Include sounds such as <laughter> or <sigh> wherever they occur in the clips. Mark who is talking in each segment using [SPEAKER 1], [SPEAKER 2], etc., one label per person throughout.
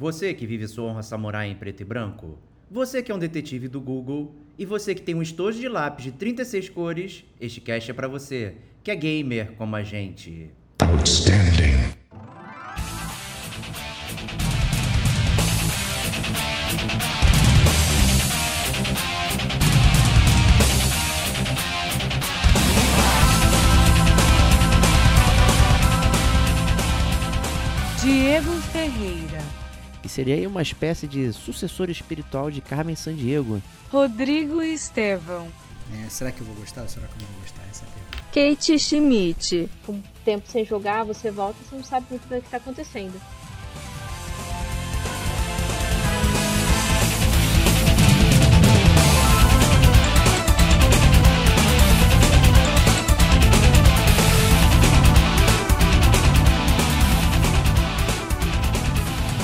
[SPEAKER 1] Você que vive sua honra samurai em preto e branco? Você que é um detetive do Google? E você que tem um estojo de lápis de 36 cores? Este cast é para você, que é gamer como a gente. Outstanding.
[SPEAKER 2] Seria aí uma espécie de sucessor espiritual de Carmen Sandiego.
[SPEAKER 3] Rodrigo Estevão.
[SPEAKER 4] É, será que eu vou gostar ou será que eu não vou gostar? Essa é.
[SPEAKER 5] Kate Schmidt. Com tempo sem jogar, você volta e você não sabe muito bem o que está acontecendo.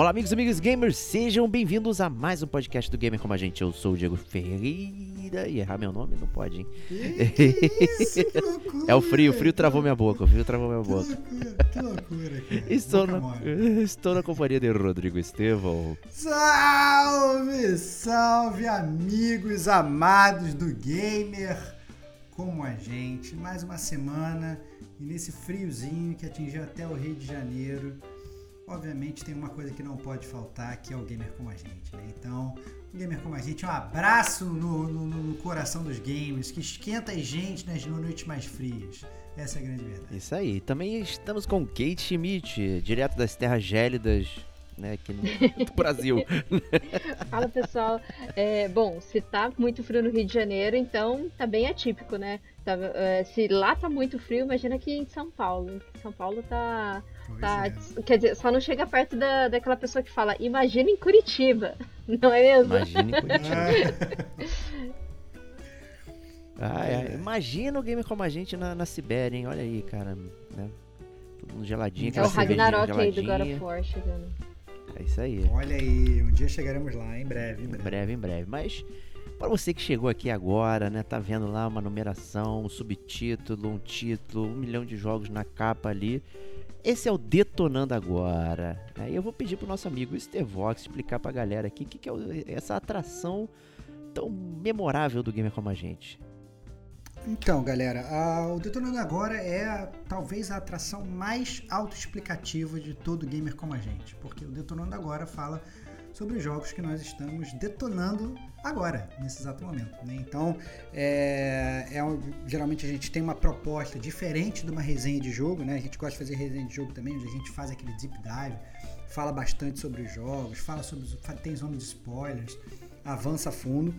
[SPEAKER 2] Olá, amigos e amigas gamers, sejam bem-vindos a mais um podcast do Gamer Como a Gente. Eu sou o Diego Ferreira e errar meu nome não pode, hein?
[SPEAKER 4] Isso, que loucura, <laughs>
[SPEAKER 2] é o frio, o frio travou minha boca, o frio travou minha boca.
[SPEAKER 4] Que loucura, que loucura. <laughs> Cara.
[SPEAKER 2] Estou, na, <laughs> estou na companhia de Rodrigo Estevão.
[SPEAKER 4] Salve, salve, amigos amados do Gamer como a gente. Mais uma semana e nesse friozinho que atingiu até o Rio de Janeiro obviamente tem uma coisa que não pode faltar, que é o gamer como a gente, né? Então, o gamer como a gente, um abraço no, no, no coração dos gamers, que esquenta a gente nas noites mais frias. Essa é a grande verdade.
[SPEAKER 2] Isso aí. Também estamos com Kate Schmidt, direto das terras gélidas né, aqui no, <laughs> Brasil. <laughs>
[SPEAKER 5] Fala pessoal, é, bom, se tá muito frio no Rio de Janeiro, então tá bem atípico, né? Tá, é, se lá tá muito frio, imagina aqui em São Paulo. São Paulo tá Tá, é. Quer dizer, só não chega perto da, daquela pessoa que fala, imagina em Curitiba, <laughs> não é mesmo?
[SPEAKER 2] Imagina em Curitiba. <laughs> ah, é. Imagina o game como a gente na, na Sibéria, hein? Olha aí, cara. Né? Todo mundo geladinho.
[SPEAKER 5] É o Ragnarok aí do God of War chegando.
[SPEAKER 2] É isso aí.
[SPEAKER 4] Olha aí, um dia chegaremos lá, em breve, em breve.
[SPEAKER 2] Em breve, em breve. Mas para você que chegou aqui agora, né, tá vendo lá uma numeração, um subtítulo, um título, um milhão de jogos na capa ali. Esse é o Detonando Agora. Aí eu vou pedir pro nosso amigo Stevox explicar pra galera aqui o que, que é essa atração tão memorável do Gamer Como a Gente.
[SPEAKER 4] Então, galera, a, o Detonando Agora é talvez a atração mais autoexplicativa de todo gamer como a gente, porque o Detonando Agora fala sobre os jogos que nós estamos detonando agora, nesse exato momento. Né? Então, é, é, geralmente a gente tem uma proposta diferente de uma resenha de jogo, né? A gente gosta de fazer resenha de jogo também, onde a gente faz aquele deep dive, fala bastante sobre os jogos, fala sobre tem zona de spoilers, avança fundo.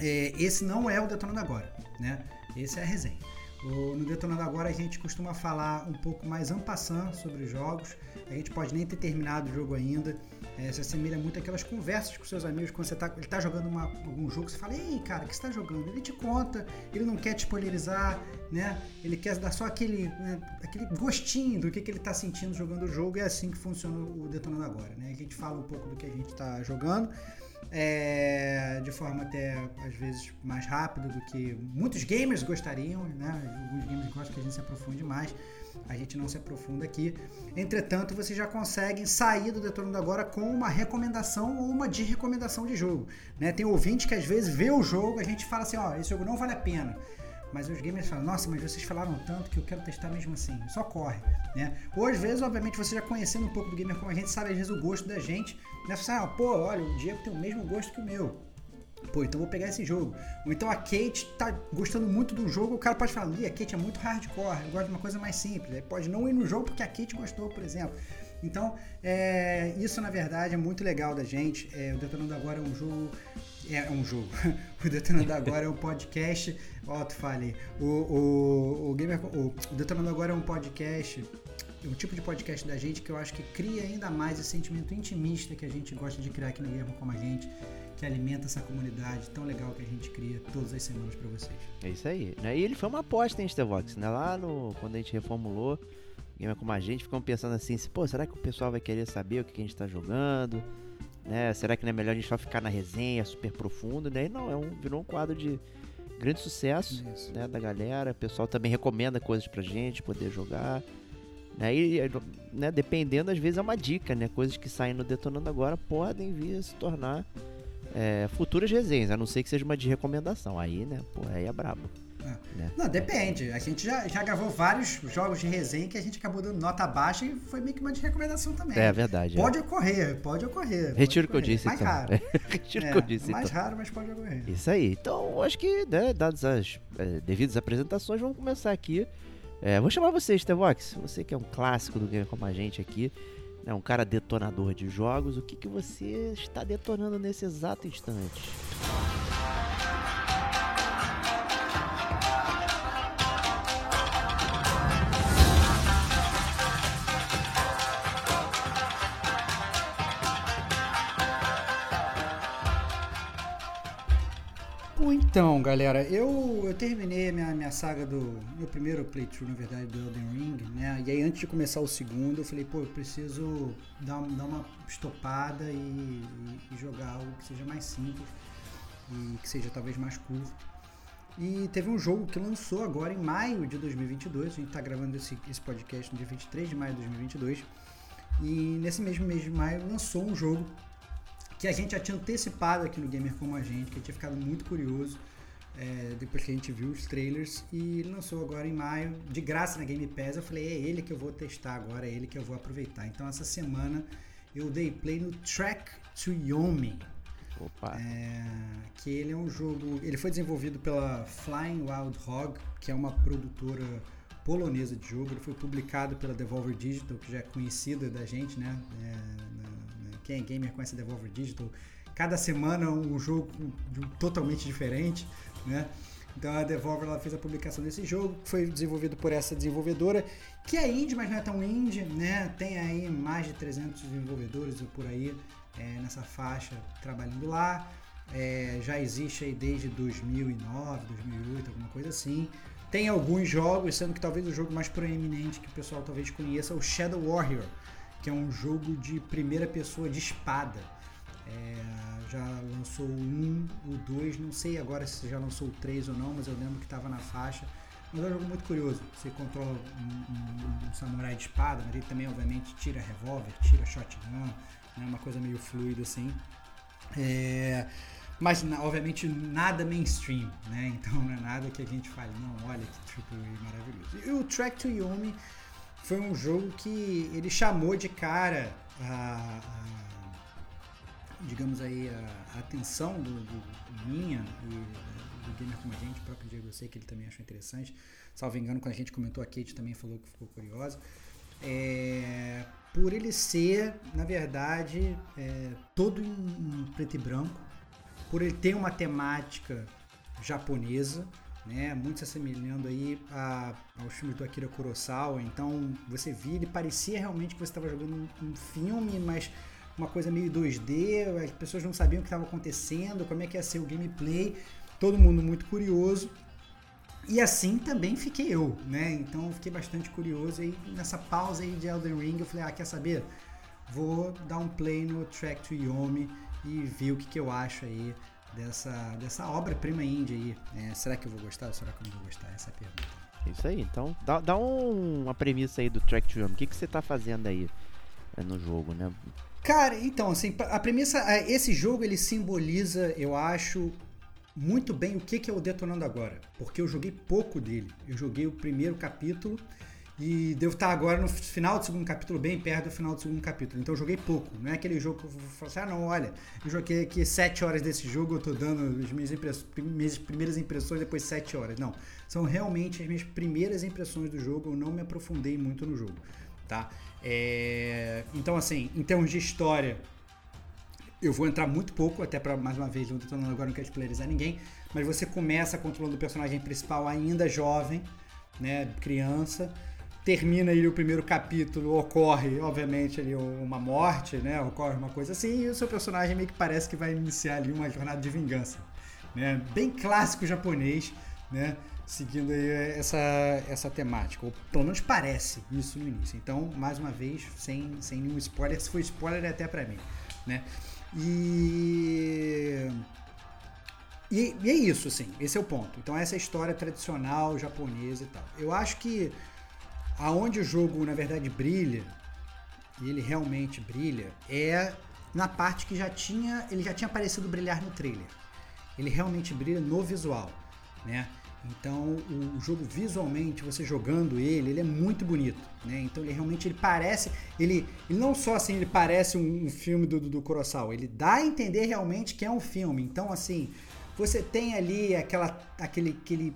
[SPEAKER 4] É, esse não é o Detonando Agora, né? Esse é a resenha. No Detonando Agora a gente costuma falar um pouco mais ampassando sobre os jogos. A gente pode nem ter terminado o jogo ainda. É, se assemelha muito àquelas conversas com seus amigos quando você tá, ele tá jogando uma, algum jogo, você fala, ei cara, o que você tá jogando? Ele te conta, ele não quer te spoilerizar, né? Ele quer dar só aquele, né, aquele gostinho do que, que ele tá sentindo jogando o jogo, e é assim que funciona o Detonando Agora, né? A gente fala um pouco do que a gente tá jogando. É, de forma até às vezes mais rápida do que muitos gamers gostariam, né? Alguns gamers gostam que a gente se aprofunde mais a gente não se aprofunda aqui. Entretanto, vocês já conseguem sair do Detonando Agora com uma recomendação ou uma desrecomendação de jogo. Né? Tem ouvinte que às vezes vê o jogo, a gente fala assim, ó, esse jogo não vale a pena. Mas os gamers falam, nossa, mas vocês falaram tanto que eu quero testar mesmo assim. Só corre, né? Ou às vezes, obviamente, você já conhecendo um pouco do gamer como a gente, sabe às vezes o gosto da gente, né? Você fala, ah, pô, olha, o Diego tem o mesmo gosto que o meu. Pô, então vou pegar esse jogo. Ou então a Kate tá gostando muito do jogo, o cara pode falar, a Kate é muito hardcore, eu gosto de uma coisa mais simples. Aí pode não ir no jogo porque a Kate gostou, por exemplo. Então, é, isso na verdade é muito legal da gente. É, o Detonando Agora é um jogo. É, um jogo. <laughs> o Detonando Agora é um podcast. Ó, tu falei. O, o, o, Gamer, o, o Detonando Agora é um podcast. É um tipo de podcast da gente que eu acho que cria ainda mais esse sentimento intimista que a gente gosta de criar aqui no Gamer como a gente que alimenta essa comunidade tão legal que a gente cria todas as semanas para vocês.
[SPEAKER 2] É isso aí. Né? E ele foi uma aposta em Stevox, né? Lá no, quando a gente reformulou, gamer como a gente, ficam pensando assim, pô, será que o pessoal vai querer saber o que, a gente tá jogando? Né? Será que não é melhor a gente só ficar na resenha super profundo? Daí não, é um, virou um quadro de grande sucesso
[SPEAKER 4] Isso.
[SPEAKER 2] né, da galera. O pessoal também recomenda coisas pra gente poder jogar. Né? E, né, dependendo, às vezes é uma dica, né? Coisas que saem no Detonando Agora podem vir a se tornar é, futuras resenhas, a não ser que seja uma de recomendação. Aí, né, pô, aí é brabo.
[SPEAKER 4] Não, depende. A gente já, já gravou vários jogos de resenha que a gente acabou dando nota baixa e foi meio que uma de recomendação também.
[SPEAKER 2] É, verdade. é.
[SPEAKER 4] Pode ocorrer, pode ocorrer. pode
[SPEAKER 2] Retiro o que eu disse,
[SPEAKER 4] mais
[SPEAKER 2] então.
[SPEAKER 4] Raro. <laughs>
[SPEAKER 2] Retiro o
[SPEAKER 4] É,
[SPEAKER 2] que eu disse,
[SPEAKER 4] mais
[SPEAKER 2] então.
[SPEAKER 4] raro, mas pode ocorrer.
[SPEAKER 2] Isso aí. Então, acho que, né, dadas as é, devidas apresentações, vamos começar aqui. É, vou chamar você, Stevox. Você que é um clássico do game como a gente aqui, né, um cara detonador de jogos. O que, que você está detonando nesse exato instante?
[SPEAKER 4] Então, galera, eu, eu terminei a minha, minha saga do. Meu primeiro playthrough, na verdade, do Elden Ring, né? E aí, antes de começar o segundo, eu falei, pô, eu preciso dar, dar uma estopada e, e- jogar algo que seja mais simples e que seja talvez mais curto. E teve um jogo que lançou agora em maio de 2022. A gente tá gravando esse, esse podcast no dia 23 de maio de 2022. E nesse mesmo mês de maio lançou um jogo que a gente já tinha antecipado aqui no Gamer Como a Gente, que eu tinha ficado muito curioso é, depois que a gente viu os trailers e lançou agora em maio, de graça na Game Pass. Eu falei, é ele que eu vou testar agora, é ele que eu vou aproveitar. Então essa semana eu dei play no Track to Yomi,
[SPEAKER 2] Opa.
[SPEAKER 4] é, que ele é um jogo. Ele foi desenvolvido pela Flying Wild Hog, que é uma produtora polonesa de jogo. Ele foi publicado pela Devolver Digital, que já é conhecida da gente, né? É, quem é gamer conhece Devolver Digital. Cada semana um jogo totalmente diferente, né? Então a Devolver ela fez a publicação desse jogo, que foi desenvolvido por essa desenvolvedora, que é indie, mas não é tão indie, né? Tem aí mais de 300 desenvolvedores por aí é, nessa faixa trabalhando lá. É, já existe aí desde 2009, 2008, alguma coisa assim. Tem alguns jogos, sendo que talvez o jogo mais proeminente que o pessoal talvez conheça é o Shadow Warrior, que é um jogo de primeira pessoa de espada. É, já lançou o 1, o 2, não sei agora se já lançou o 3 ou não, mas eu lembro que estava na faixa. Mas é um jogo muito curioso. Você controla um, um- um samurai de espada, mas ele também, obviamente, tira revólver, tira shotgun, né? uma coisa meio fluida assim. É, mas, obviamente, nada mainstream, né? Então não é nada que a gente fale, não, olha que AAA maravilhoso. E o Track to Yomi foi um jogo que ele chamou de cara a, a- digamos aí, a, a atenção do, do- minha e do gamer como a gente, o próprio Diego, eu sei que ele também achou interessante. Salvo engano, quando a gente comentou a Kate também falou que ficou curiosa. É, por ele ser, na verdade, é, todo em, em preto e branco, por ele ter uma temática japonesa, né, muito se assemelhando aí a, aos filmes do Akira Kurosawa. Então, você via, ele parecia realmente que você estava jogando um, um filme, mas uma coisa meio 2D, as pessoas não sabiam o que estava acontecendo, como é que ia ser o gameplay, todo mundo muito curioso. E assim também fiquei eu, né? Então eu fiquei bastante curioso aí nessa pausa aí de Elden Ring, eu falei, ah, quer saber? Vou dar um play no Track to Yomi e ver o que, que eu acho aí dessa, dessa obra-prima indie aí. É, será que eu vou gostar ou será que eu não vou gostar? Essa é a pergunta.
[SPEAKER 2] Isso aí. Então, dá, dá um- uma premissa aí do Track to Yomi. O que, que você tá fazendo aí é, no jogo, né?
[SPEAKER 4] Cara, então, assim, a premissa, é, esse jogo ele simboliza, eu acho, muito bem o que, que é o Detonando Agora, porque eu joguei pouco dele. Eu joguei o primeiro capítulo e devo estar agora no final do segundo capítulo, bem perto do final do segundo capítulo. Então eu joguei pouco. Não é aquele jogo que eu falar assim, ah não, olha, eu joguei aqui sete horas desse jogo, eu tô dando as minhas, minhas primeiras impressões depois de sete horas. Não, são realmente as minhas primeiras impressões do jogo, eu não me aprofundei muito no jogo, tá? É, Então assim, em termos de história, eu vou entrar muito pouco, até para mais uma vez, não falando agora, não quero spoilerizar ninguém, mas você começa controlando o personagem principal ainda jovem, né, criança, termina ele o primeiro capítulo, ocorre, obviamente, ali uma morte, né, ocorre uma coisa assim, e o seu personagem meio que parece que vai iniciar ali uma jornada de vingança, né, bem clássico japonês, né, seguindo aí essa, essa temática. Ou pelo menos parece isso no início. Então, mais uma vez, sem, sem nenhum spoiler. <laughs> Se for spoiler, é até pra mim. Né? E... e. E é isso, assim. Esse é o ponto. Então, essa é a história tradicional japonesa e tal. Eu acho que aonde o jogo, na verdade, brilha, e ele realmente brilha, é na parte que já tinha. Ele já tinha parecido brilhar no trailer. Ele realmente brilha no visual. Né? Então o jogo visualmente, você jogando ele, ele é muito bonito, né? Então ele realmente ele parece, ele, ele não só assim ele parece um, um filme do, do, do ele dá a entender realmente que é um filme. Então assim, você tem ali aquela, aquele, aquele,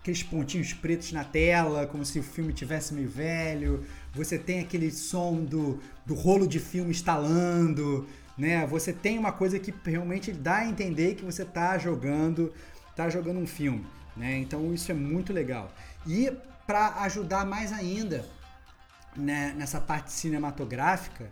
[SPEAKER 4] aqueles pontinhos pretos na tela, como se o filme tivesse meio velho. Você tem aquele som do, do rolo de filme instalando, né? Você tem uma coisa que realmente dá a entender que você está jogando, tá jogando um filme. Né? Então isso é muito legal. E para ajudar mais ainda né, nessa parte cinematográfica,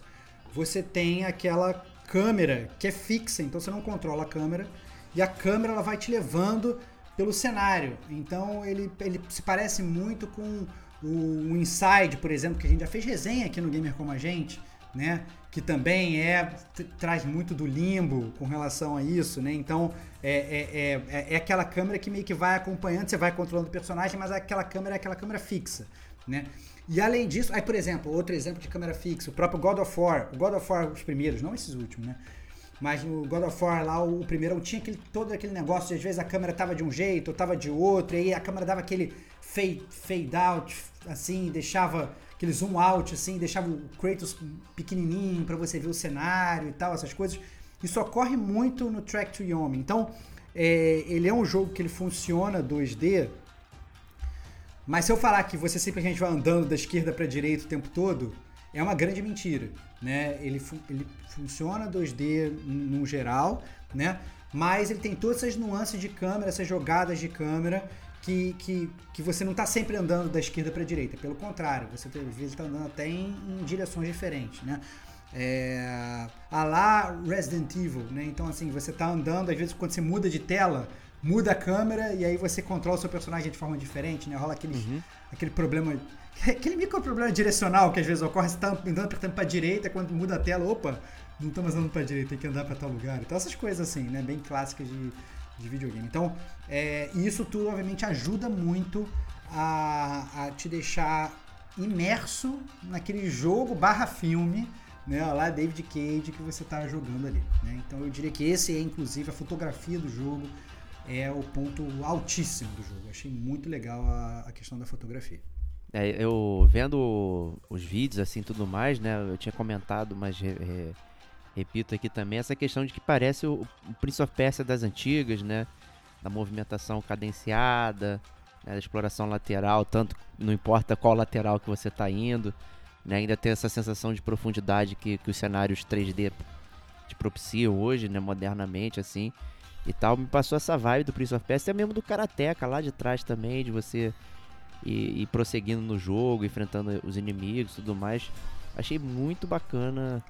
[SPEAKER 4] você tem aquela câmera que é fixa, então você não controla a câmera e a câmera ela vai te levando pelo cenário. Então ele, ele se parece muito com o, Inside, por exemplo, que a gente já fez resenha aqui no Gamer Como a Gente, né? que também é traz muito do limbo com relação a isso, né? Então é, é, é, é, aquela câmera que meio que vai acompanhando, você vai controlando o personagem, mas aquela câmera é aquela câmera fixa, né? E além disso, aí por exemplo, outro exemplo de câmera fixa, o próprio God of War, o God of War os primeiros, não esses últimos, né? Mas no God of War lá, o primeiro, tinha aquele, todo aquele negócio de às vezes a câmera tava de um jeito, ou tava de outro, e aí a câmera dava aquele fade, fade out, assim, deixava aquele zoom out, assim, deixava o Kratos pequenininho para você ver o cenário e tal, essas coisas. Isso ocorre muito no Track to Yomi. Então, é, ele é um jogo que ele funciona 2D, mas se eu falar que você simplesmente vai andando da esquerda para direita o tempo todo, é uma grande mentira, né? Ele, ele funciona 2D no geral, né? Mas ele tem todas essas nuances de câmera, essas jogadas de câmera que, que, que você não está sempre andando da esquerda para a direita. Pelo contrário, você às vezes está andando até em, em, direções diferentes, né? É, a lá Resident Evil, né? Então assim, você está andando, às vezes quando você muda de tela, muda a câmera e aí você controla o seu personagem de forma diferente, né? Rola aquele, uhum. aquele problema, <laughs> aquele micro problema direcional que às vezes ocorre, você está andando apertando para a direita, quando muda a tela, opa, não estamos andando para a direita, tem que andar para tal lugar. Então essas coisas assim, né? Bem clássicas de de videogame. Então, é, isso tudo, obviamente, ajuda muito a, a te deixar imerso naquele jogo barra filme, né, lá David Cage que você está jogando ali. Né? Então eu diria que esse é, inclusive, a fotografia do jogo é o ponto altíssimo do jogo. Achei muito legal a, a questão da fotografia.
[SPEAKER 2] É, eu vendo os vídeos assim tudo mais, né? Eu tinha comentado, mas é, repito aqui também, essa questão de que parece o, o Prince of Persia das antigas, né? Da movimentação cadenciada, né? da exploração lateral, tanto não importa qual lateral que você está indo, né? ainda tem essa sensação de profundidade que, que os cenários 3D te propiciam hoje, né? modernamente, assim, e tal. Me passou essa vibe do Prince of Persia, até mesmo do Karateka lá de trás também, de você ir, ir prosseguindo no jogo, enfrentando os inimigos e tudo mais. Achei muito bacana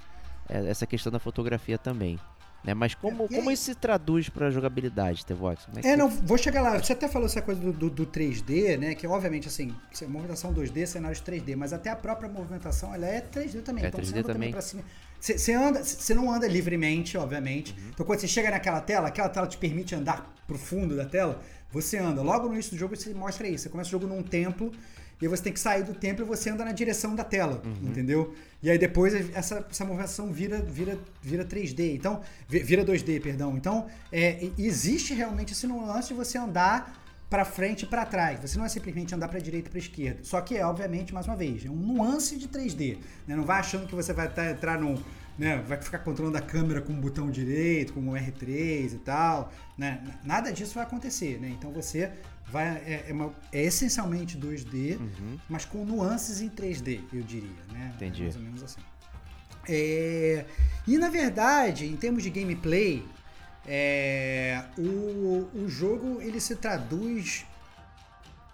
[SPEAKER 2] é, essa questão da fotografia também. Né? Mas como, é, como isso se traduz para jogabilidade, Tevox?
[SPEAKER 4] É, é não, vou chegar lá. Você até falou essa coisa do, do, do 3D, né? Que obviamente, assim, movimentação 2D, cenários 3D, mas até a própria movimentação, ela é 3D também.
[SPEAKER 2] É
[SPEAKER 4] então
[SPEAKER 2] 3D
[SPEAKER 4] você anda
[SPEAKER 2] também.
[SPEAKER 4] Pra cima. Você, você, anda, você não anda livremente, obviamente. Uhum. Então quando você chega naquela tela, aquela tela te permite andar pro fundo da tela, você anda. Logo no início do jogo você mostra isso. Você começa o jogo num templo e você tem que sair do templo e você anda na direção da tela, uhum. entendeu? E aí depois essa, essa movimentação vira, vira, vira 3D, então vira 2D, perdão. Então é, existe realmente esse nuance de você andar para frente e para trás. Você não é simplesmente andar para direita e para esquerda. Só que é, obviamente, mais uma vez, é um nuance de 3D. Né? Não vai achando que você vai entrar num, né, vai ficar controlando a câmera com o botão direito, com o R3 e tal, né? Nada disso vai acontecer, né? Então você vai é, é, uma, é essencialmente 2D, uhum. mas com nuances em 3D, eu diria, né?
[SPEAKER 2] Entendi.
[SPEAKER 4] Mais ou menos assim. É, e na verdade, em termos de gameplay, é, o, o jogo ele se traduz.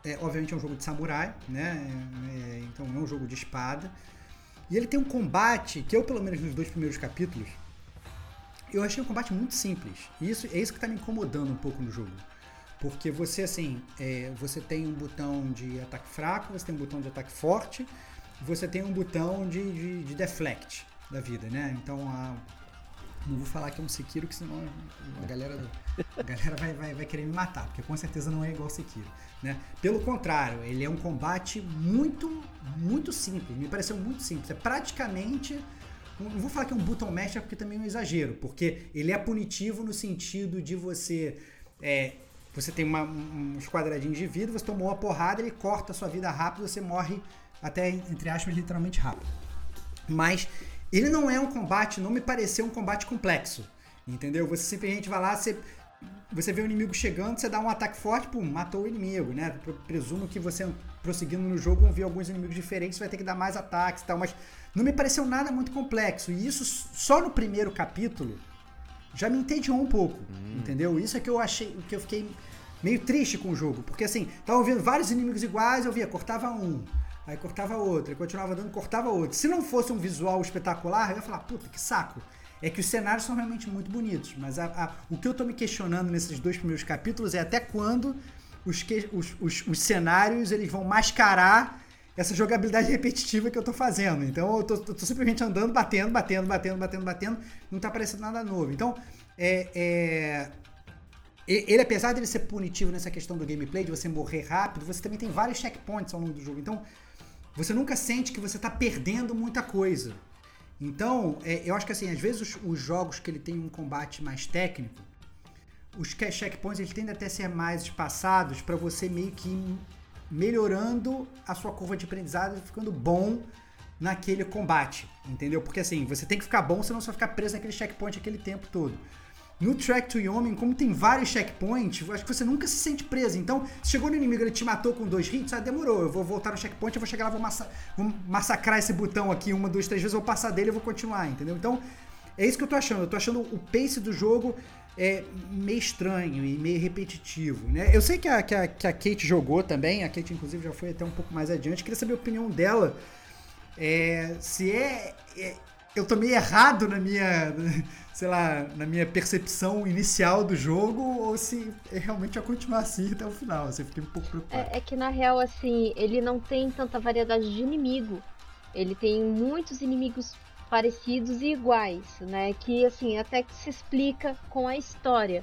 [SPEAKER 4] É, obviamente é um jogo de samurai, né? É, então é um jogo de espada. E ele tem um combate que eu, pelo menos nos dois primeiros capítulos, eu achei um combate muito simples. E isso, é isso que está me incomodando um pouco no jogo. Porque você, assim, é, você tem um botão de ataque fraco, você tem um botão de ataque forte, você tem um botão de, de, de deflect da vida, né? Então, a, não vou falar que é um Sekiro, que senão a galera, a galera vai, vai, vai querer me matar, porque com certeza não é igual Sekiro. Né? Pelo contrário, ele é um combate muito, muito simples. Me pareceu muito simples. É praticamente. Não vou falar que é um button masher porque também é um exagero, porque ele é punitivo no sentido de você. É, você tem uma, uns quadradinhos de vida, você tomou uma porrada, ele corta a sua vida rápido, você morre até, entre aspas, literalmente rápido. Mas ele não é um combate, não me pareceu um combate complexo. Entendeu? Você simplesmente vai lá, você, você vê o inimigo chegando, você dá um ataque forte, pum, matou o inimigo, né? Presumo que você, prosseguindo no jogo, vão ver alguns inimigos diferentes, você vai ter que dar mais ataques e tal, mas não me pareceu nada muito complexo. E isso só no primeiro capítulo já me entediou um pouco, hum. entendeu? Isso é que eu achei, que eu fiquei meio triste com o jogo, porque assim, tava vendo vários inimigos iguais, eu via, cortava um, Aí cortava outra, continuava dando, cortava outra. Se não fosse um visual espetacular, eu ia falar, puta, que saco. É que os cenários são realmente muito bonitos, mas a, a, o que eu tô me questionando nesses dois primeiros capítulos é até quando os, que, os, os, os cenários eles vão mascarar essa jogabilidade <laughs> repetitiva que eu tô fazendo. Então eu tô, eu tô, simplesmente andando, batendo, batendo, batendo, batendo, batendo, não tá aparecendo nada novo. Então, é, é, ele, apesar de ele ser punitivo nessa questão do gameplay, de você morrer rápido, você também tem vários checkpoints ao longo do jogo. Então, você nunca sente que você está perdendo muita coisa. Então, é, eu acho que assim, às vezes os, os, jogos que ele tem um combate mais técnico, os checkpoints eles tendem até a ser mais espaçados para você meio que melhorando a sua curva de aprendizado, ficando bom naquele combate, entendeu? Porque assim, você tem que ficar bom, senão você vai ficar preso naquele checkpoint aquele tempo todo. No Track to Yomi, como tem vários checkpoints, acho que você nunca se sente preso. Então, se chegou no inimigo ele te matou com dois hits, ah, demorou. Eu vou voltar no checkpoint, eu vou chegar lá, vou, massa vou massacrar esse botão aqui uma, duas, três vezes, eu vou passar dele e vou continuar, entendeu? Então, é isso que eu tô achando. Eu tô achando o pace do jogo é meio estranho e meio repetitivo, né? Eu sei que a, que a, que a Kate jogou também, a Kate inclusive já foi até um pouco mais adiante. Queria saber a opinião dela. É, se é, é eu tô meio errado na minha sei lá, na minha percepção inicial do jogo ou se realmente vai continuar assim até o final. Você fica um pouco preocupado.
[SPEAKER 5] É, é, que na real, assim, ele não tem tanta variedade de inimigo. Ele tem muitos inimigos parecidos e iguais, né? Que assim, até que se explica com a história.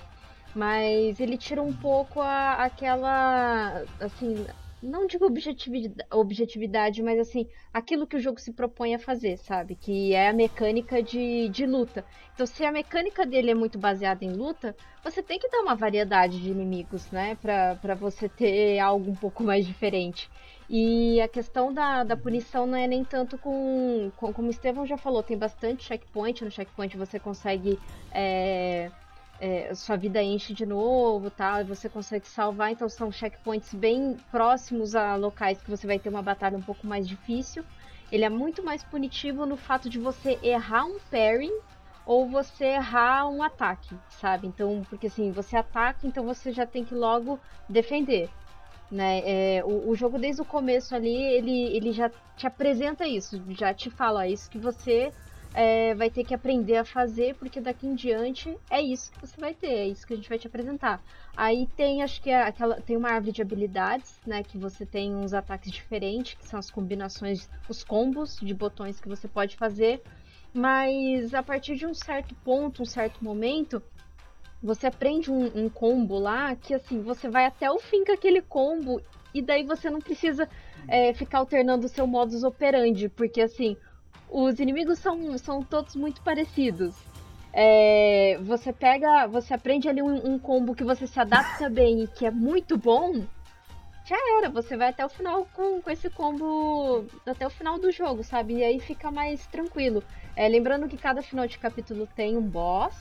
[SPEAKER 5] Mas ele tira um pouco a, aquela. assim, não digo objetividade, objetividade, mas assim, aquilo que o jogo se propõe a fazer, sabe? Que é a mecânica de, de luta. Então, se a mecânica dele é muito baseada em luta, você tem que dar uma variedade de inimigos, né? Pra, pra você ter algo um pouco mais diferente. E a questão da, da punição não é nem tanto com, com. Como o Estevão já falou, tem bastante checkpoint. No checkpoint você consegue. É, é, sua vida enche de novo, tal, e você consegue salvar. Então são checkpoints bem próximos a locais que você vai ter uma batalha um pouco mais difícil. Ele é muito mais punitivo no fato de você errar um parry ou você errar um ataque, sabe? Então, porque assim, você ataca, então você já tem que logo defender. Né? É, o, o, jogo desde o começo ali, ele, ele já te apresenta isso, já te fala isso que você é, vai ter que aprender a fazer, porque daqui em diante é isso que você vai ter, é isso que a gente vai te apresentar. Aí tem, acho que é aquela, tem uma árvore de habilidades, né, que você tem uns ataques diferentes, que são as combinações, os combos de botões que você pode fazer, mas a partir de um certo ponto, um certo momento, você aprende um, um combo lá que assim, você vai até o fim com aquele combo e daí você não precisa é, ficar alternando o seu modus operandi, porque assim, os inimigos são, são todos muito parecidos. É, você pega, você aprende ali um, um, combo que você se adapta bem e que é muito bom, já era, você vai até o final com, com esse combo até o final do jogo, sabe? E aí fica mais tranquilo. É, lembrando que cada final de capítulo tem um boss,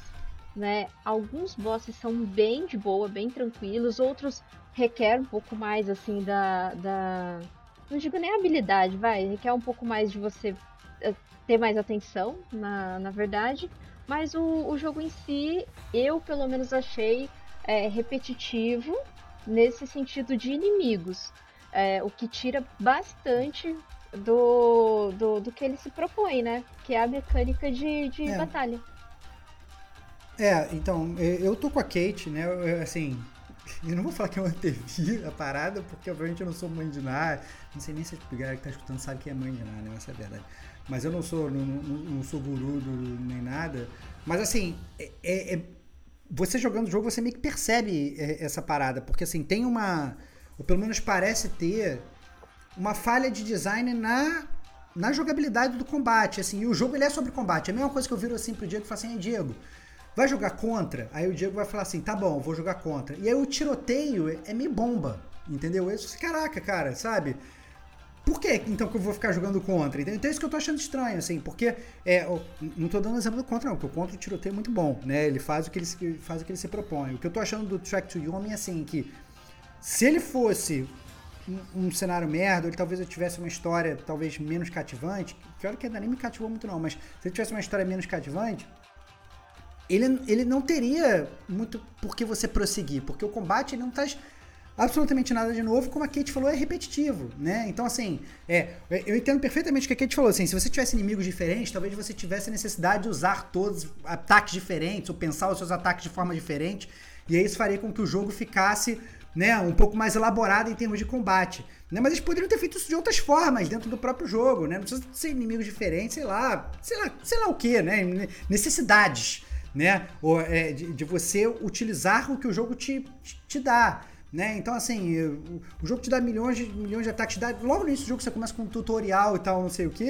[SPEAKER 5] né? Alguns bosses são bem de boa, bem tranquilos, outros requer um pouco mais assim da, da não digo nem habilidade, vai, requer um pouco mais de você ter mais atenção, na, na verdade. Mas o, o jogo em si, eu pelo menos achei é, repetitivo nesse sentido de inimigos. É, o que tira bastante do, do, do, que ele se propõe, né? Que é a mecânica de, de
[SPEAKER 4] é.
[SPEAKER 5] batalha.
[SPEAKER 4] É, então, eu tô com a Kate, né? Eu, assim, <laughs> Eu não vou falar que eu antevi a parada, porque obviamente eu não sou mãe de nada. Não sei nem se a galera que tá escutando sabe que é mãe de nada, né? Essa é a verdade. Mas eu não sou, não, não, não sou guru do, nem nada. Mas assim, é, é, é- você jogando o jogo, você meio que percebe é, essa parada. Porque assim, tem uma. Ou pelo menos parece ter uma falha de design na, na jogabilidade do combate. Assim, e o jogo ele é sobre combate. É a mesma coisa que eu viro assim pro Diego e falo assim, "Ei, Diego, vai jogar contra? Aí o Diego vai falar assim, tá bom, vou jogar contra. E aí o tiroteio é- meio bomba, entendeu? Eu, assim, caraca, cara, sabe? Por que então que eu vou ficar jogando contra? Então é isso que eu tô achando estranho, assim, porque é, não tô dando exemplo do contra, não, porque o contra o tiroteio é muito bom, né? Ele faz o que ele, faz o que ele se propõe. O que eu tô achando do Track to Yomi é assim, que se ele fosse um, um cenário merda, ele talvez eu tivesse uma história talvez menos cativante, que olha que ainda nem me cativou muito não, mas se ele tivesse uma história menos cativante, ele, ele não teria muito por que você prosseguir, porque o combate ele não traz absolutamente nada de novo, como a Kate falou, é repetitivo, né? Então, assim, é, eu entendo perfeitamente o que a Kate falou, assim, se você tivesse inimigos diferentes, talvez você tivesse a necessidade de usar todos ataques diferentes, ou pensar os seus ataques de forma diferente, e aí isso faria com que o jogo ficasse, né, um pouco mais elaborado em termos de combate, né? Mas eles poderiam ter feito isso de outras formas, dentro do próprio jogo, né? Não precisa ser inimigos diferentes, sei lá, sei lá, sei lá o que, né? Necessidades, né? Ou, é, de, de você utilizar o que o jogo te, te, te dá. Né? Então, assim, o, jogo te dá milhões de, milhões de ataques. Dá, logo no início do jogo você começa com um tutorial e tal, não sei o que.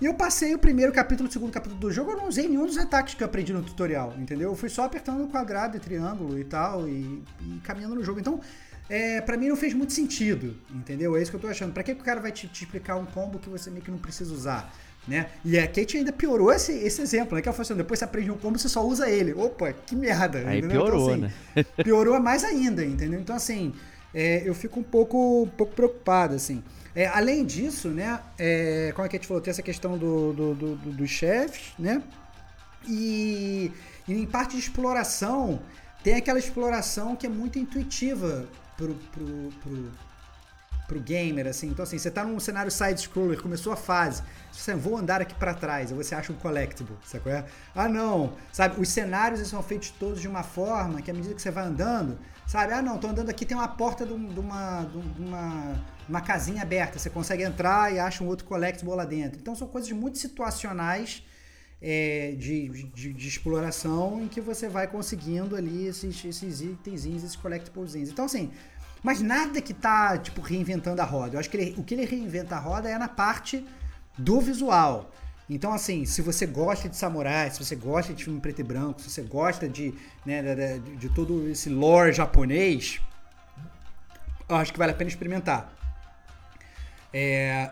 [SPEAKER 4] E eu passei o primeiro capítulo, o segundo capítulo do jogo, eu não usei nenhum dos ataques que eu aprendi no tutorial, entendeu? Eu fui só apertando quadrado e triângulo e tal, e, e caminhando no jogo. Então, é, para mim não fez muito sentido, entendeu? É isso que eu tô achando. Pra que, que o cara vai te, te explicar um combo que você meio que não precisa usar? Né? E a Kate ainda piorou esse, esse exemplo, né? Que ela falou assim, depois você aprende um combo, você só usa ele. Opa, que merda.
[SPEAKER 2] Aí
[SPEAKER 4] entendeu?
[SPEAKER 2] piorou,
[SPEAKER 4] então, assim,
[SPEAKER 2] né? <laughs>
[SPEAKER 4] piorou mais ainda, entendeu? Então, assim, é, eu fico um pouco, um pouco preocupado, assim. É, além disso, né, é, como a gente falou, tem essa questão do, do, do- do- dos chefes, né? E, e em parte de exploração, tem aquela exploração que é muito intuitiva pro, pro, pro, pro gamer, assim. Então, assim, você tá num cenário side-scroller, começou a fase, você vou andar aqui pra trás, você acha um collectible, qual é? Ah, não, sabe? Os cenários são feitos todos de uma forma que à medida que você vai andando, sabe? Ah, não, tô andando aqui, tem uma porta de, um- de uma, de uma, uma casinha aberta, você consegue entrar e acha um outro collectible lá dentro. Então, são coisas muito situacionais é, de, de, de exploração em que você vai conseguindo ali esses, esses itenzinhos, esses collectiblezinhos. Então, assim, mas nada que tá, tipo, reinventando a roda. Eu acho que ele- o que ele reinventa a roda é na parte do visual. Então, assim, se você gosta de samurai, se você gosta de filme preto e branco, se você gosta de, né, de, de todo esse lore japonês, eu acho que vale a pena experimentar. É,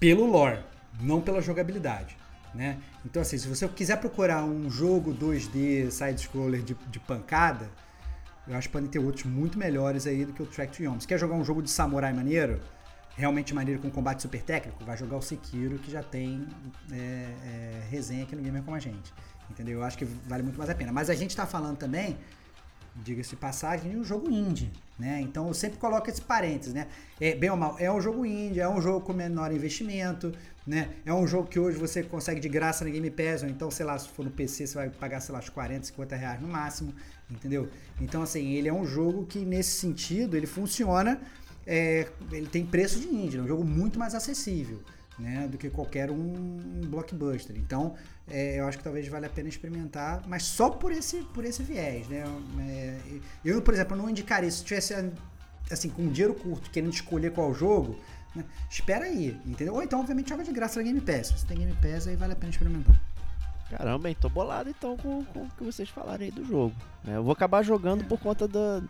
[SPEAKER 4] pelo lore, não pela jogabilidade. Né? Então, assim, se você quiser procurar um jogo 2D side-scroller de, de pancada, eu acho que podem ter outros muito melhores aí do que o Track to Yomi. Se quer jogar um jogo de samurai maneiro, realmente maneiro com combate super técnico, vai jogar o Sekiro, que já tem é, é, resenha aqui no Gamer Como a Gente. Entendeu? Eu acho que vale muito mais a pena. Mas a gente tá falando também, diga-se de passagem, de um jogo indie, né? Então eu sempre coloco esse parênteses, né? É, bem ou mal, é um jogo indie, é um jogo com menor investimento, né? É um jogo que hoje você consegue de graça na Game Pass, ou então, sei lá, se for no PC, você vai pagar, sei lá, uns 40, 50 reais no máximo, entendeu? Então, assim, ele é um jogo que, nesse sentido, ele funciona, é, ele tem preço de indie, é um jogo muito mais acessível, né? Do que qualquer um blockbuster. Então, é, eu acho que talvez valha a pena experimentar, mas só por esse, por esse viés, né? É, eu, por exemplo, não indicaria, se tivesse assim, com dinheiro curto, querendo escolher qual jogo, né? espera aí, entendeu? Ou então, obviamente, joga de graça na Game Pass. Se tem Game Pass, aí vale a pena experimentar.
[SPEAKER 2] Caramba, hein? Tô bolado então com, com o que vocês falaram aí do jogo. né? Eu vou acabar jogando por conta da,